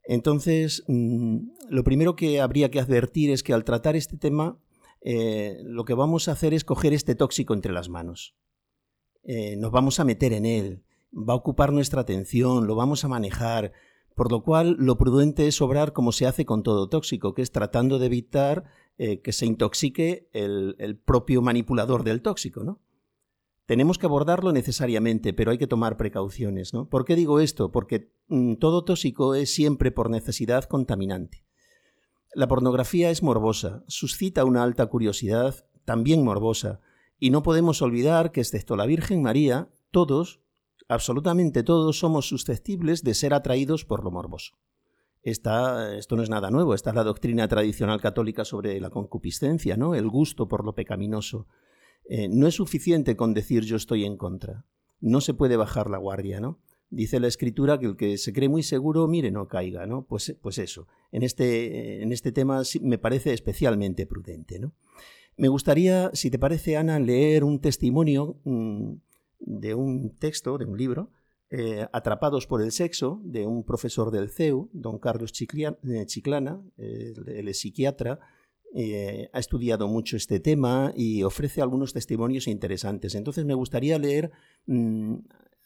Entonces, mm, lo primero que habría que advertir es que al tratar este tema, eh, lo que vamos a hacer es coger este tóxico entre las manos. Eh, nos vamos a meter en él, va a ocupar nuestra atención, lo vamos a manejar, por lo cual lo prudente es obrar como se hace con todo tóxico, que es tratando de evitar eh, que se intoxique el, propio manipulador del tóxico, ¿no? Tenemos que abordarlo necesariamente, pero hay que tomar precauciones, ¿no? ¿Por qué digo esto? Porque mm, todo tóxico es siempre por necesidad contaminante. La pornografía es morbosa, suscita una alta curiosidad, también morbosa, y no podemos olvidar que excepto la Virgen María, todos, absolutamente todos somos susceptibles de ser atraídos por lo morboso. Esta, esto no es nada nuevo, esta es la doctrina tradicional católica sobre la concupiscencia, ¿no? el gusto por lo pecaminoso. Eh, no es suficiente con decir yo estoy en contra. No se puede bajar la guardia, ¿no? Dice la escritura que el que se cree muy seguro, mire, no caiga, ¿no? Pues, pues eso. En este, en este tema me parece especialmente prudente, ¿no? Me gustaría, si te parece, Ana, leer un testimonio mm, de un texto, de un libro, eh, Atrapados por el sexo, de un profesor del CEU, don Carlos eh, Chiclana, él es psiquiatra, eh, ha estudiado mucho este tema y ofrece algunos testimonios interesantes. Entonces me gustaría leer mm,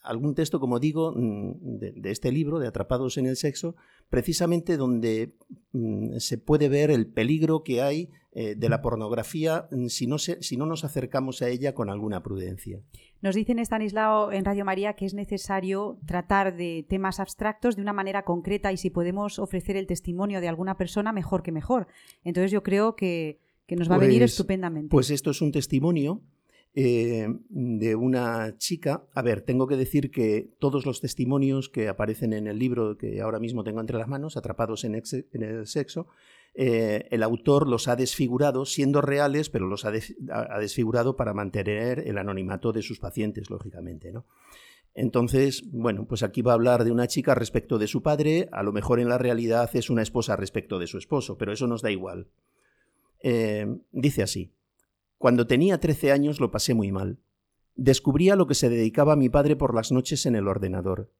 algún texto, como digo, mm, de, este libro, de Atrapados en el Sexo, precisamente donde mm, se puede ver el peligro que hay eh, de la pornografía si no, si no nos acercamos a ella con alguna prudencia. Nos dicen Estanislao en Radio María que es necesario tratar de temas abstractos de una manera concreta y si podemos ofrecer el testimonio de alguna persona, mejor que mejor. Entonces yo creo que, nos va a venir pues, estupendamente. Pues esto es un testimonio eh, de una chica. A ver, tengo que decir que todos los testimonios que aparecen en el libro que ahora mismo tengo entre las manos, Atrapados en, el Sexo, eh, el autor los ha desfigurado, siendo reales, pero los ha, desfigurado para mantener el anonimato de sus pacientes, lógicamente. ¿no? Entonces, bueno, pues aquí va a hablar de una chica respecto de su padre, a lo mejor en la realidad es una esposa respecto de su esposo, pero eso nos da igual. Eh, dice así, cuando tenía 13 años lo pasé muy mal. Descubría lo que se dedicaba mi padre por las noches en el ordenador.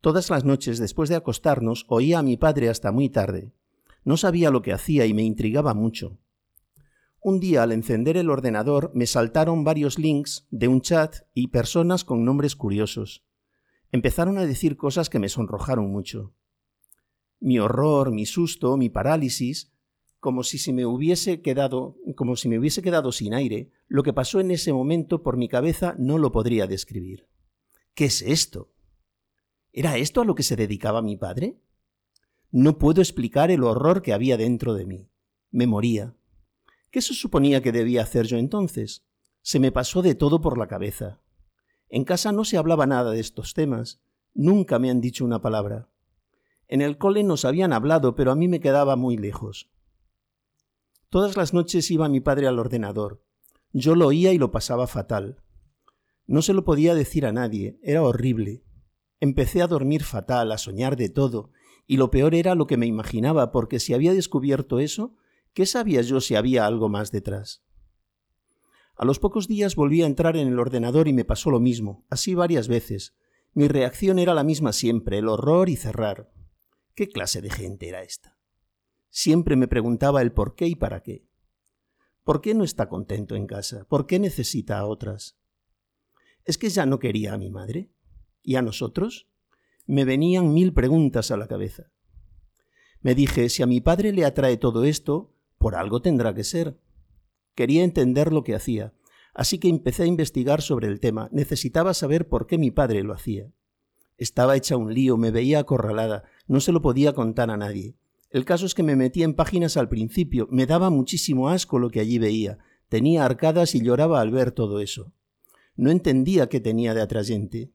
Todas las noches después de acostarnos oía a mi padre hasta muy tarde, no sabía lo que hacía y me intrigaba mucho. Un día al encender el ordenador me saltaron varios links de un chat y personas con nombres curiosos. Empezaron a decir cosas que me sonrojaron mucho. Mi horror, mi susto, mi parálisis, como si se me hubiese quedado, como si me hubiese quedado sin aire, lo que pasó en ese momento por mi cabeza no lo podría describir. ¿Qué es esto? ¿Era esto a lo que se dedicaba mi padre? No puedo explicar el horror que había dentro de mí. Me moría. ¿Qué se suponía que debía hacer yo entonces? Se me pasó de todo por la cabeza. En casa no se hablaba nada de estos temas. Nunca me han dicho una palabra. En el cole nos habían hablado, pero a mí me quedaba muy lejos. Todas las noches iba mi padre al ordenador. Yo lo oía y lo pasaba fatal. No se lo podía decir a nadie, era horrible. Empecé a dormir fatal, a soñar de todo, y lo peor era lo que me imaginaba, porque si había descubierto eso, ¿qué sabía yo si había algo más detrás? A los pocos días volví a entrar en el ordenador y me pasó lo mismo, así varias veces. Mi reacción era la misma siempre, el horror y cerrar. ¿Qué clase de gente era esta? Siempre me preguntaba el por qué y para qué. ¿Por qué no está contento en casa? ¿Por qué necesita a otras? ¿Es que ya no quería a mi madre? ¿Y a nosotros? me venían mil preguntas a la cabeza. Me dije, si a mi padre le atrae todo esto, por algo tendrá que ser. Quería entender lo que hacía, así que empecé a investigar sobre el tema. Necesitaba saber por qué mi padre lo hacía. Estaba hecha un lío, me veía acorralada, no se lo podía contar a nadie. El caso es que me metí en páginas al principio, me daba muchísimo asco lo que allí veía, tenía arcadas y lloraba al ver todo eso. No entendía qué tenía de atrayente.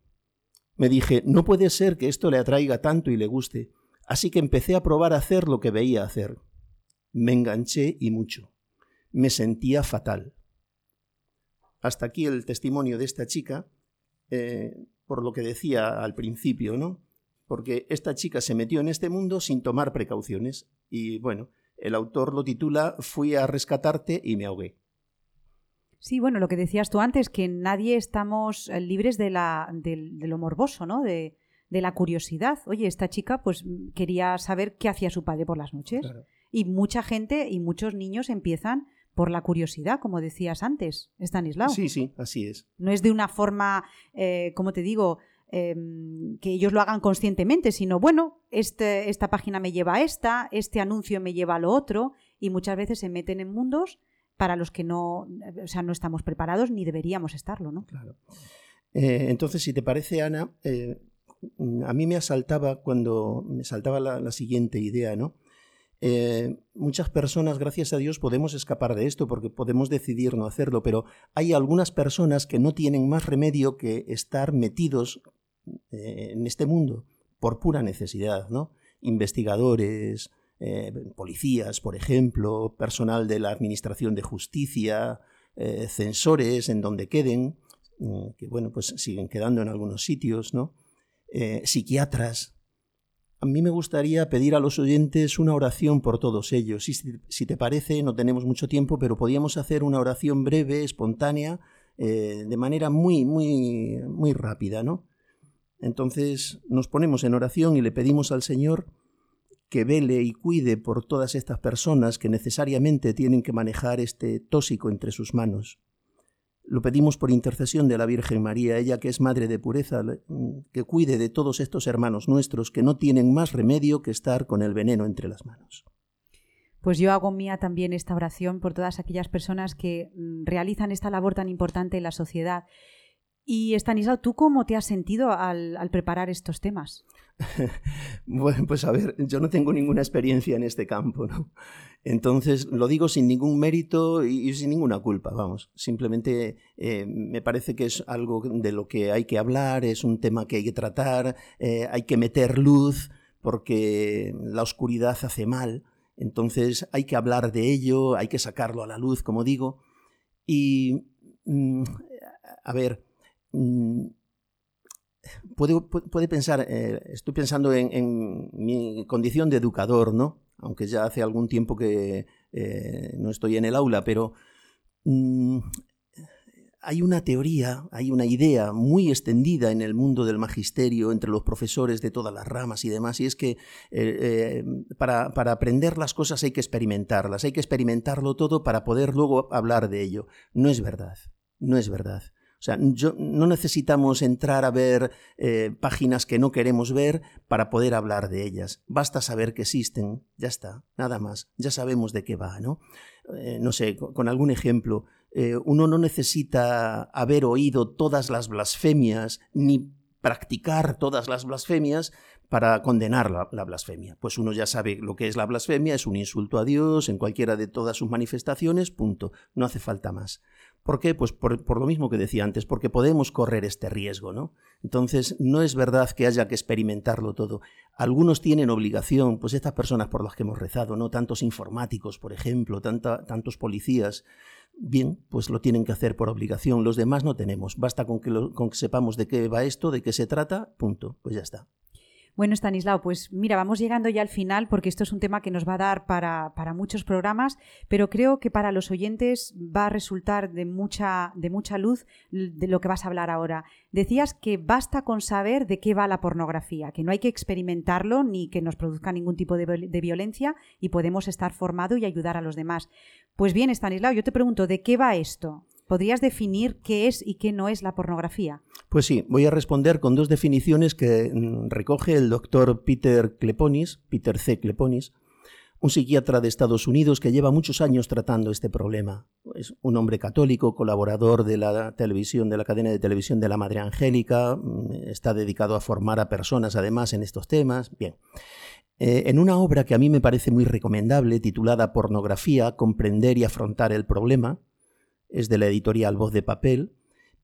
Me dije, no puede ser que esto le atraiga tanto y le guste, así que empecé a probar a hacer lo que veía hacer. Me enganché y mucho. Me sentía fatal. Hasta aquí el testimonio de esta chica, eh, por lo que decía al principio, ¿no? Porque esta chica se metió en este mundo sin tomar precauciones y, bueno, el autor lo titula Fui a rescatarte y me ahogué. Sí, bueno, lo que decías tú antes, que nadie estamos eh, libres de, la, lo morboso, ¿no? De, la curiosidad. Oye, esta chica pues quería saber qué hacía su padre por las noches. Y mucha gente y muchos niños empiezan por la curiosidad, como decías antes, Stanislao. Sí, sí, así es. No es de una forma, eh, como te digo, em, que ellos lo hagan conscientemente, sino, bueno, este, esta página me lleva a esta, este anuncio me lleva a lo otro, y muchas veces se meten en mundos para los que no, o sea, no estamos preparados ni deberíamos estarlo, ¿no? Claro. Eh, entonces, si te parece, Ana, eh, a mí me asaltaba cuando me saltaba la, siguiente idea, ¿no? Eh, muchas personas, gracias a Dios, podemos escapar de esto porque podemos decidir no hacerlo, pero hay algunas personas que no tienen más remedio que estar metidos eh, en este mundo por pura necesidad, ¿no? Investigadores, eh, policías, por ejemplo, personal de la Administración de Justicia, eh, censores en donde queden, mm, que bueno, pues siguen quedando en algunos sitios, ¿no? psiquiatras. A mí me gustaría pedir a los oyentes una oración por todos ellos. Si, si te parece, no tenemos mucho tiempo, pero podríamos hacer una oración breve, espontánea, de manera muy, muy, muy rápida, ¿no? Entonces nos ponemos en oración y le pedimos al Señor que vele y cuide por todas estas personas que necesariamente tienen que manejar este tóxico entre sus manos. Lo pedimos por intercesión de la Virgen María, ella que es Madre de Pureza, que cuide de todos estos hermanos nuestros que no tienen más remedio que estar con el veneno entre las manos. Pues yo hago mía también esta oración por todas aquellas personas que mm, realizan esta labor tan importante en la sociedad y Stanislao, ¿tú cómo te has sentido al, preparar estos temas? bueno, pues a ver, yo no tengo ninguna experiencia en este campo, ¿no? Entonces lo digo sin ningún mérito y, sin ninguna culpa, vamos. Simplemente eh, me parece que es algo de lo que hay que hablar, es un tema que hay que tratar, eh, hay que meter luz porque la oscuridad hace mal. Entonces hay que hablar de ello, hay que sacarlo a la luz, como digo. Y, mm, a ver, puede, puede pensar, eh, estoy pensando en, mi condición de educador, ¿no? Aunque ya hace algún tiempo que eh, no estoy en el aula, pero mm, hay una teoría, hay una idea muy extendida en el mundo del magisterio entre los profesores de todas las ramas y demás, y es que eh, para, aprender las cosas hay que experimentarlas, hay que experimentarlo todo para poder luego hablar de ello. No es verdad, no es verdad. O sea, no necesitamos entrar a ver eh, páginas que no queremos ver para poder hablar de ellas. Basta saber que existen, ya está, nada más. Ya sabemos de qué va, ¿no? Eh, no sé, con, algún ejemplo. Eh, uno no necesita haber oído todas las blasfemias ni practicar todas las blasfemias para condenar la, blasfemia. Pues uno ya sabe lo que es la blasfemia, es un insulto a Dios en cualquiera de todas sus manifestaciones, punto. No hace falta más. ¿Por qué? Pues por, lo mismo que decía antes, porque podemos correr este riesgo, ¿no? Entonces, no es verdad que haya que experimentarlo todo. Algunos tienen obligación, pues estas personas por las que hemos rezado, ¿no? Tantos informáticos, por ejemplo, tantos policías, bien, pues lo tienen que hacer por obligación. Los demás no tenemos. Basta con que, con que sepamos de qué va esto, de qué se trata, punto, pues ya está. Bueno, Stanislao, pues mira, vamos llegando ya al final porque esto es un tema que nos va a dar para, muchos programas, pero creo que para los oyentes va a resultar de mucha, de mucha luz de lo que vas a hablar ahora. Decías que basta con saber de qué va la pornografía, que no hay que experimentarlo ni que nos produzca ningún tipo de, violencia y podemos estar formado y ayudar a los demás. Pues bien, Stanislao, yo te pregunto, ¿de qué va esto? ¿Podrías definir qué es y qué no es la pornografía? Pues sí, voy a responder con dos definiciones que mm, recoge el doctor Peter Kleponis, Peter C. Kleponis, un psiquiatra de Estados Unidos que lleva muchos años tratando este problema. Es un hombre católico, colaborador de la televisión, de la cadena de televisión de la Madre Angélica, mm, está dedicado a formar a personas además en estos temas. Bien. Eh, en una obra que a mí me parece muy recomendable, titulada Pornografía, comprender y afrontar el problema, es de la editorial Voz de Papel.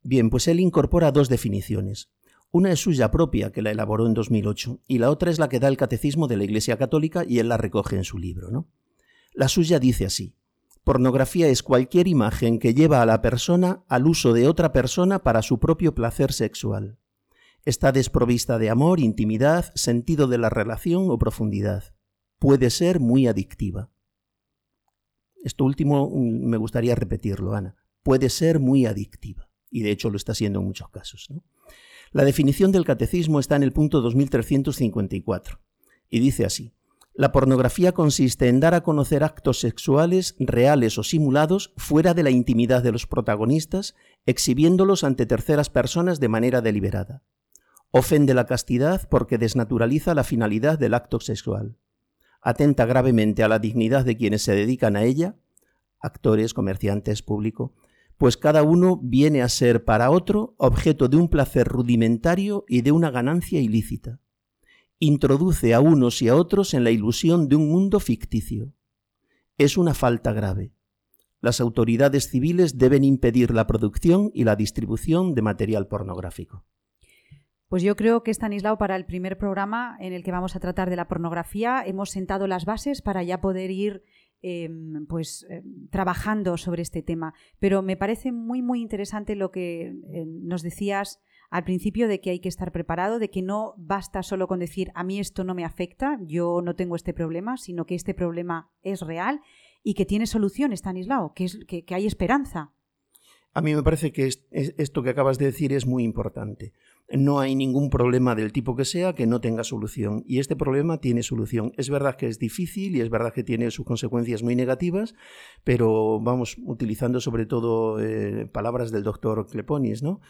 Bien, pues él incorpora dos definiciones. Una es suya propia, que la elaboró en 2008, y la otra es la que da el Catecismo de la Iglesia Católica y él la recoge en su libro. ¿no? La suya dice así, Pornografía es cualquier imagen que lleva a la persona al uso de otra persona para su propio placer sexual. Está desprovista de amor, intimidad, sentido de la relación o profundidad. Puede ser muy adictiva. Esto último mm, me gustaría repetirlo, Ana. Puede ser muy adictiva, y de hecho lo está siendo en muchos casos. La definición del catecismo está en el punto 2354, y dice así. La pornografía consiste en dar a conocer actos sexuales reales o simulados fuera de la intimidad de los protagonistas, exhibiéndolos ante terceras personas de manera deliberada. Ofende la castidad porque desnaturaliza la finalidad del acto sexual atenta gravemente a la dignidad de quienes se dedican a ella, actores, comerciantes, público, pues cada uno viene a ser para otro objeto de un placer rudimentario y de una ganancia ilícita. Introduce a unos y a otros en la ilusión de un mundo ficticio. Es una falta grave. Las autoridades civiles deben impedir la producción y la distribución de material pornográfico. Pues yo creo que Stanislao, para el primer programa en el que vamos a tratar de la pornografía, hemos sentado las bases para ya poder ir em, pues em, trabajando sobre este tema. Pero me parece muy muy interesante lo que eh, nos decías al principio de que hay que estar preparado, de que no basta solo con decir a mí esto no me afecta, yo no tengo este problema, sino que este problema es real y que tiene solución, Stanislao, que, es, que hay esperanza. A mí me parece que esto que acabas de decir es muy importante. No hay ningún problema del tipo que sea que no tenga solución y este problema tiene solución. Es verdad que es difícil y es verdad que tiene sus consecuencias muy negativas, pero vamos utilizando sobre todo eh, palabras del doctor Cleponis, ¿no?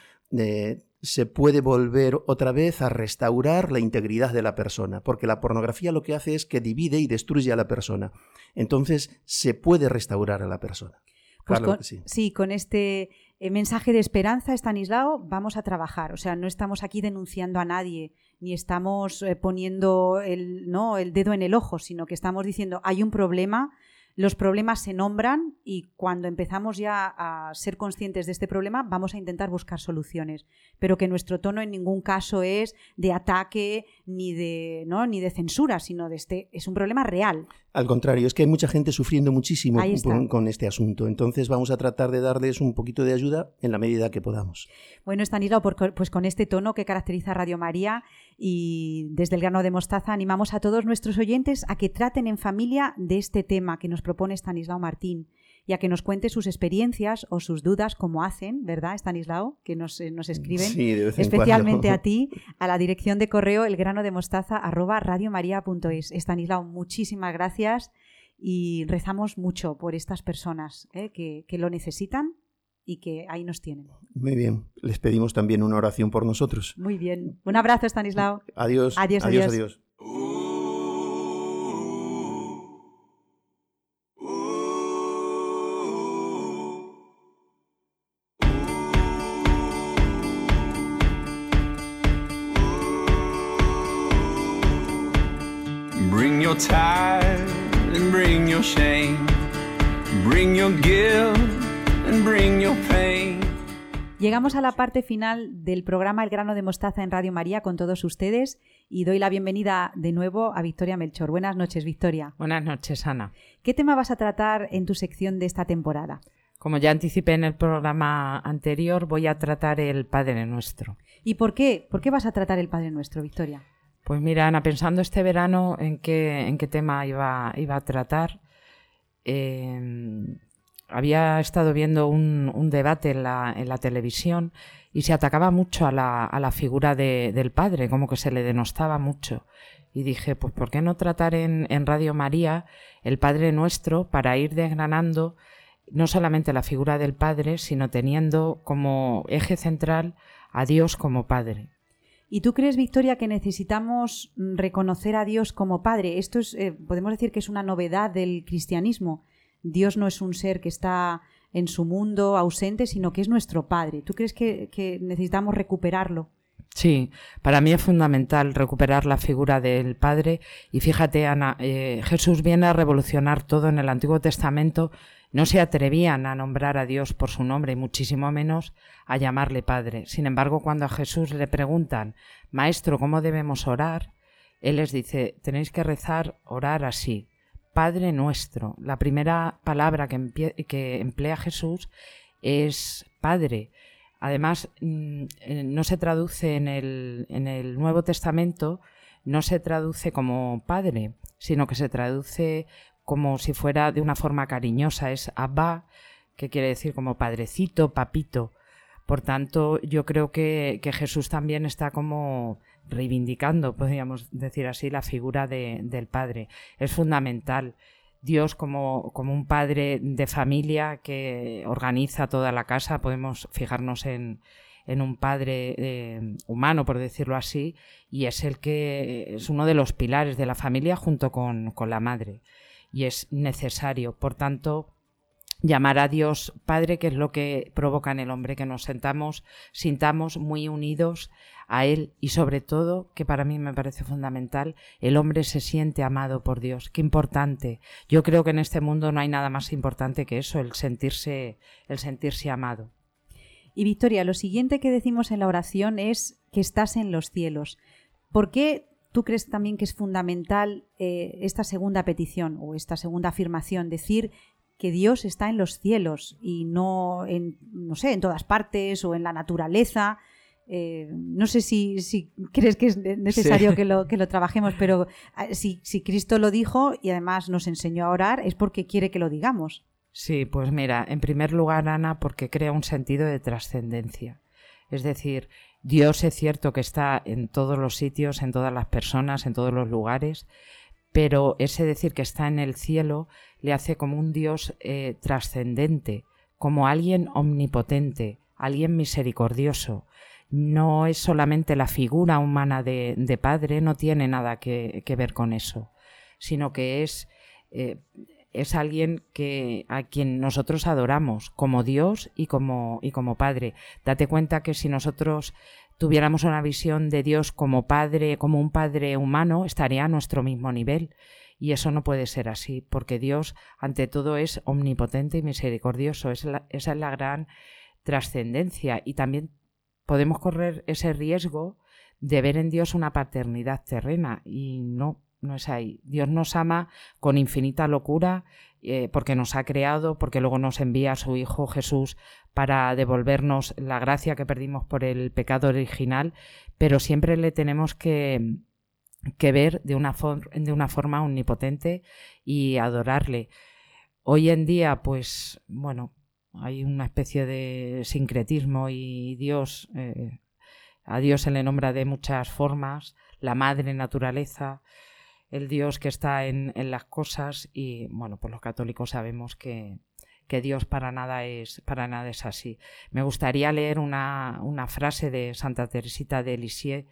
se puede volver otra vez a restaurar la integridad de la persona, porque la pornografía lo que hace es que divide y destruye a la persona. Entonces se puede restaurar a la persona. Pues sí. con este eh, mensaje de esperanza, Estanislao, vamos a trabajar. O sea, no estamos aquí denunciando a nadie, ni estamos eh, poniendo el, ¿no? el dedo en el ojo, sino que estamos diciendo hay un problema, los problemas se nombran y cuando empezamos ya a ser conscientes de este problema vamos a intentar buscar soluciones, pero que nuestro tono en ningún caso es de ataque ni de, ¿no? ni de censura, sino de este es un problema real. Al contrario, es que hay mucha gente sufriendo muchísimo con, este asunto. Entonces vamos a tratar de darles un poquito de ayuda en la medida que podamos. Bueno, Estanislao, pues con este tono que caracteriza Radio María y desde el grano de mostaza animamos a todos nuestros oyentes a que traten en familia de este tema que nos propone Estanislao Martín y a que nos cuente sus experiencias o sus dudas, como hacen, ¿verdad, Stanislao? Que nos, eh, nos escriben especialmente a ti, a la dirección de correo elgranodemostaza arroba radiomaria.es. Stanislao, muchísimas gracias y rezamos mucho por estas personas ¿eh? que, que lo necesitan y que ahí nos tienen. Muy bien. Les pedimos también una oración por nosotros. Muy bien. Un abrazo, Stanislao. Adiós. Adiós, adiós. adiós. Bring your shame, bring your guilt and bring your pain. Llegamos a la parte final del programa El grano de mostaza en Radio María con todos ustedes y doy la bienvenida de nuevo a Victoria Melchor. Buenas noches, Victoria. Buenas noches, Ana. ¿Qué tema vas a tratar en tu sección de esta temporada? Como ya anticipé en el programa anterior, voy a tratar el Padre Nuestro. ¿Y por qué? ¿Por qué vas a tratar el Padre Nuestro, Victoria? Pues mira, Ana, pensando este verano en qué, en qué tema iba, iba a tratar, em, había estado viendo un, debate en la, en la, televisión y se atacaba mucho a la, a la figura de, del padre, como que se le denostaba mucho. Y dije, pues ¿por qué no tratar en, en Radio María el Padre Nuestro para ir desgranando no solamente la figura del Padre, sino teniendo como eje central a Dios como Padre? ¿Y tú crees, Victoria, que necesitamos reconocer a Dios como Padre? Esto es, eh, podemos decir que es una novedad del cristianismo. Dios no es un ser que está en su mundo ausente, sino que es nuestro Padre. ¿Tú crees que, necesitamos recuperarlo? Sí, para mí es fundamental recuperar la figura del Padre y fíjate, Ana, eh, Jesús viene a revolucionar todo en el Antiguo Testamento no se atrevían a nombrar a Dios por su nombre y muchísimo menos a llamarle Padre. Sin embargo, cuando a Jesús le preguntan, Maestro, ¿cómo debemos orar? Él les dice, tenéis que rezar, orar así. Padre nuestro. La primera palabra que, emplea Jesús es Padre. Además, mm, eh, no se traduce en el, en el Nuevo Testamento, no se traduce como Padre, sino que se traduce como si fuera de una forma cariñosa, es Abba, que quiere decir como padrecito, papito. Por tanto, yo creo que, Jesús también está como reivindicando, podríamos decir así, la figura del Padre. Es fundamental. Dios como, como, un padre de familia que organiza toda la casa, podemos fijarnos en, en un padre eh, humano, por decirlo así, y es el que es uno de los pilares de la familia junto con, con la madre y es necesario. Por tanto, llamar a Dios Padre, que es lo que provoca en el hombre, que nos sentamos, sintamos muy unidos a Él y sobre todo, que para mí me parece fundamental, el hombre se siente amado por Dios. Qué importante. Yo creo que en este mundo no hay nada más importante que eso, el sentirse, el sentirse amado. Y Victoria, lo siguiente que decimos en la oración es que estás en los cielos. ¿Por qué tú crees también que es fundamental eh, esta segunda petición o esta segunda afirmación? Decir que Dios está en los cielos y no en, no sé, en todas partes o en la naturaleza. Eh, no sé si, crees que es necesario que, lo, que lo trabajemos, pero ah, si, si Cristo lo dijo y además nos enseñó a orar, es porque quiere que lo digamos. Sí, pues mira, en primer lugar, Ana, porque crea un sentido de trascendencia. Es decir, Dios es cierto que está en todos los sitios, en todas las personas, en todos los lugares, pero ese decir que está en el cielo le hace como un Dios eh, trascendente, como alguien omnipotente, alguien misericordioso. No es solamente la figura humana de, Padre, no tiene nada que, ver con eso, sino que es eh, es alguien que a quien nosotros adoramos como Dios y como y como Padre. Date cuenta que si nosotros tuviéramos una visión de Dios como Padre, como un Padre humano, estaría a nuestro mismo nivel. Y eso no puede ser así, porque Dios, ante todo, es omnipotente y misericordioso. Es esa es la gran trascendencia. Y también podemos correr ese riesgo de ver en Dios una paternidad terrena. Y no, no es ahí. Dios nos ama con infinita locura eh, porque nos ha creado, porque luego nos envía a su Hijo Jesús para devolvernos la gracia que perdimos por el pecado original, pero siempre le tenemos que, que ver de una, de una forma omnipotente y adorarle. Hoy en día, pues bueno, hay una especie de sincretismo y Dios, eh, a Dios se le nombra de muchas formas, la madre naturaleza, el Dios que está en, las cosas y bueno, pues los católicos sabemos que, Dios para nada es para nada es así. Me gustaría leer una, una frase de Santa Teresita de Lisieux.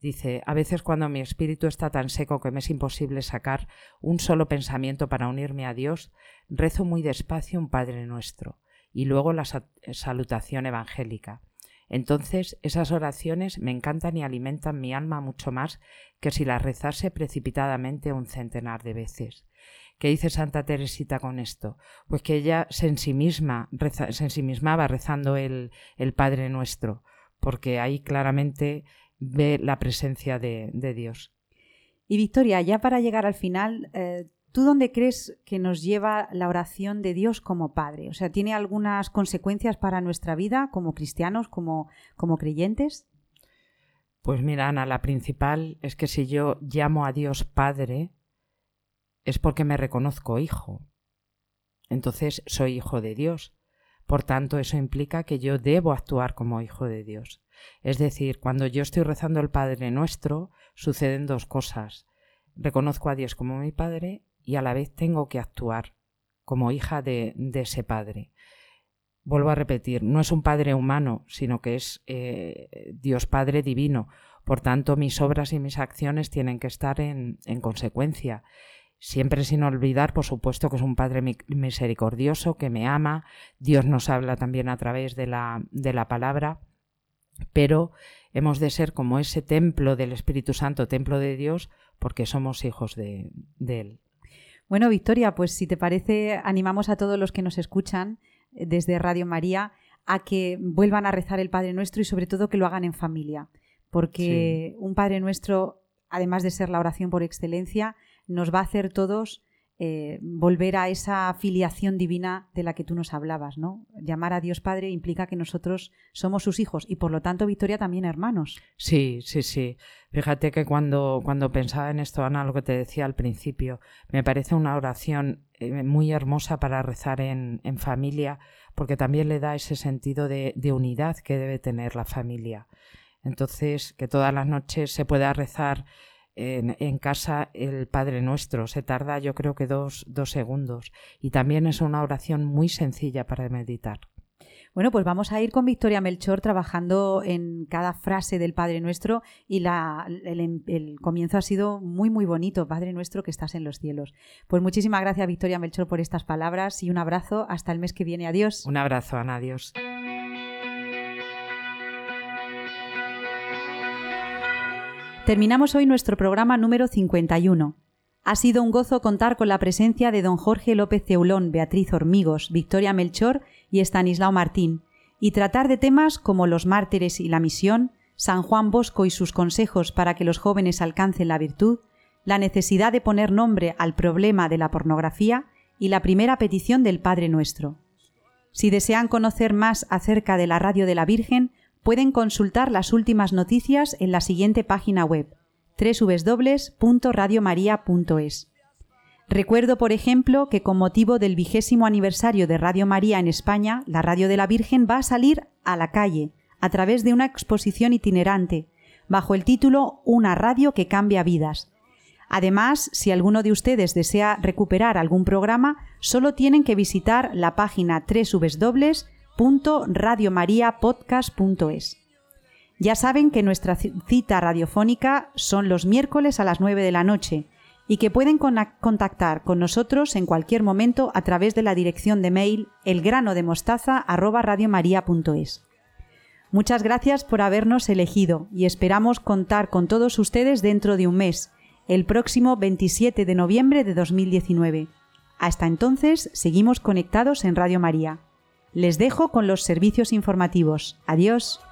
Dice, a veces cuando mi espíritu está tan seco que me es imposible sacar un solo pensamiento para unirme a Dios, rezo muy despacio un Padre nuestro y luego la salutación evangélica. Entonces esas oraciones me encantan y alimentan mi alma mucho más que si las rezase precipitadamente un centenar de veces. ¿Qué dice Santa Teresita con esto? Pues que ella se, en sí misma, se ensimismaba rezando el, el, Padre Nuestro, porque ahí claramente ve la presencia de, Dios. Y Victoria, ya para llegar al final, eh, ¿Tú dónde crees que nos lleva la oración de Dios como Padre? O sea, ¿tiene algunas consecuencias para nuestra vida como cristianos, como, como creyentes? Pues mira, Ana, la principal es que si yo llamo a Dios Padre, es porque me reconozco hijo. Entonces soy hijo de Dios. Por tanto, eso implica que yo debo actuar como hijo de Dios. Es decir, cuando yo estoy rezando el Padre nuestro, suceden dos cosas. Reconozco a Dios como mi Padre y a la vez tengo que actuar como hija de, ese padre. Vuelvo a repetir, no es un padre humano, sino que es eh, Dios Padre divino. Por tanto, mis obras y mis acciones tienen que estar en, consecuencia. Siempre sin olvidar, por supuesto, que es un Padre misericordioso, que me ama. Dios nos habla también a través de la, de la palabra. Pero hemos de ser como ese templo del Espíritu Santo, templo de Dios, porque somos hijos de Él. Bueno, Victoria, pues si te parece, animamos a todos los que nos escuchan eh, desde Radio María a que vuelvan a rezar el Padre Nuestro y sobre todo que lo hagan en familia, porque un Padre Nuestro, además de ser la oración por excelencia, nos va a hacer todos eh, volver a esa filiación divina de la que tú nos hablabas, ¿no? Llamar a Dios Padre implica que nosotros somos sus hijos y por lo tanto, Victoria, también hermanos. Sí, sí, sí. Fíjate que cuando, cuando pensaba en esto, Ana, lo que te decía al principio, me parece una oración eh, muy hermosa para rezar en, en, familia, porque también le da ese sentido de, de unidad que debe tener la familia. Entonces, que todas las noches se pueda rezar en, casa el Padre Nuestro. Se tarda yo creo que dos, dos segundos. Y también es una oración muy sencilla para meditar. Bueno, pues vamos a ir con Victoria Melchor trabajando en cada frase del Padre Nuestro y la, el, el, comienzo ha sido muy, muy bonito, Padre Nuestro que estás en los cielos. Pues muchísimas gracias Victoria Melchor por estas palabras y un abrazo hasta el mes que viene. Adiós. Un abrazo, Ana. Adiós. Terminamos hoy nuestro programa número 51. Ha sido un gozo contar con la presencia de don Jorge López Ceulón, Beatriz Hormigos, Victoria Melchor y Estanislao Martín, y tratar de temas como los mártires y la misión, San Juan Bosco y sus consejos para que los jóvenes alcancen la virtud, la necesidad de poner nombre al problema de la pornografía y la primera petición del Padre Nuestro. Si desean conocer más acerca de la Radio de la Virgen, pueden consultar las últimas noticias en la siguiente página web www.radiomaria.es. Recuerdo, por ejemplo, que con motivo del vigésimo aniversario de Radio María en España, la Radio de la Virgen va a salir a la calle a través de una exposición itinerante, bajo el título Una radio que cambia vidas. Además, si alguno de ustedes desea recuperar algún programa, solo tienen que visitar la página www.radiomariapodcast.es. Ya saben que nuestra cita radiofónica son los miércoles a las 9 de la noche y que pueden contactar con nosotros en cualquier momento a través de la dirección de mail elgranodemostaza@radiomaria.es. Muchas gracias por habernos elegido y esperamos contar con todos ustedes dentro de un mes, el próximo 27 de noviembre de 2019. Hasta entonces, seguimos conectados en Radio María. Les dejo con los servicios informativos. Adiós.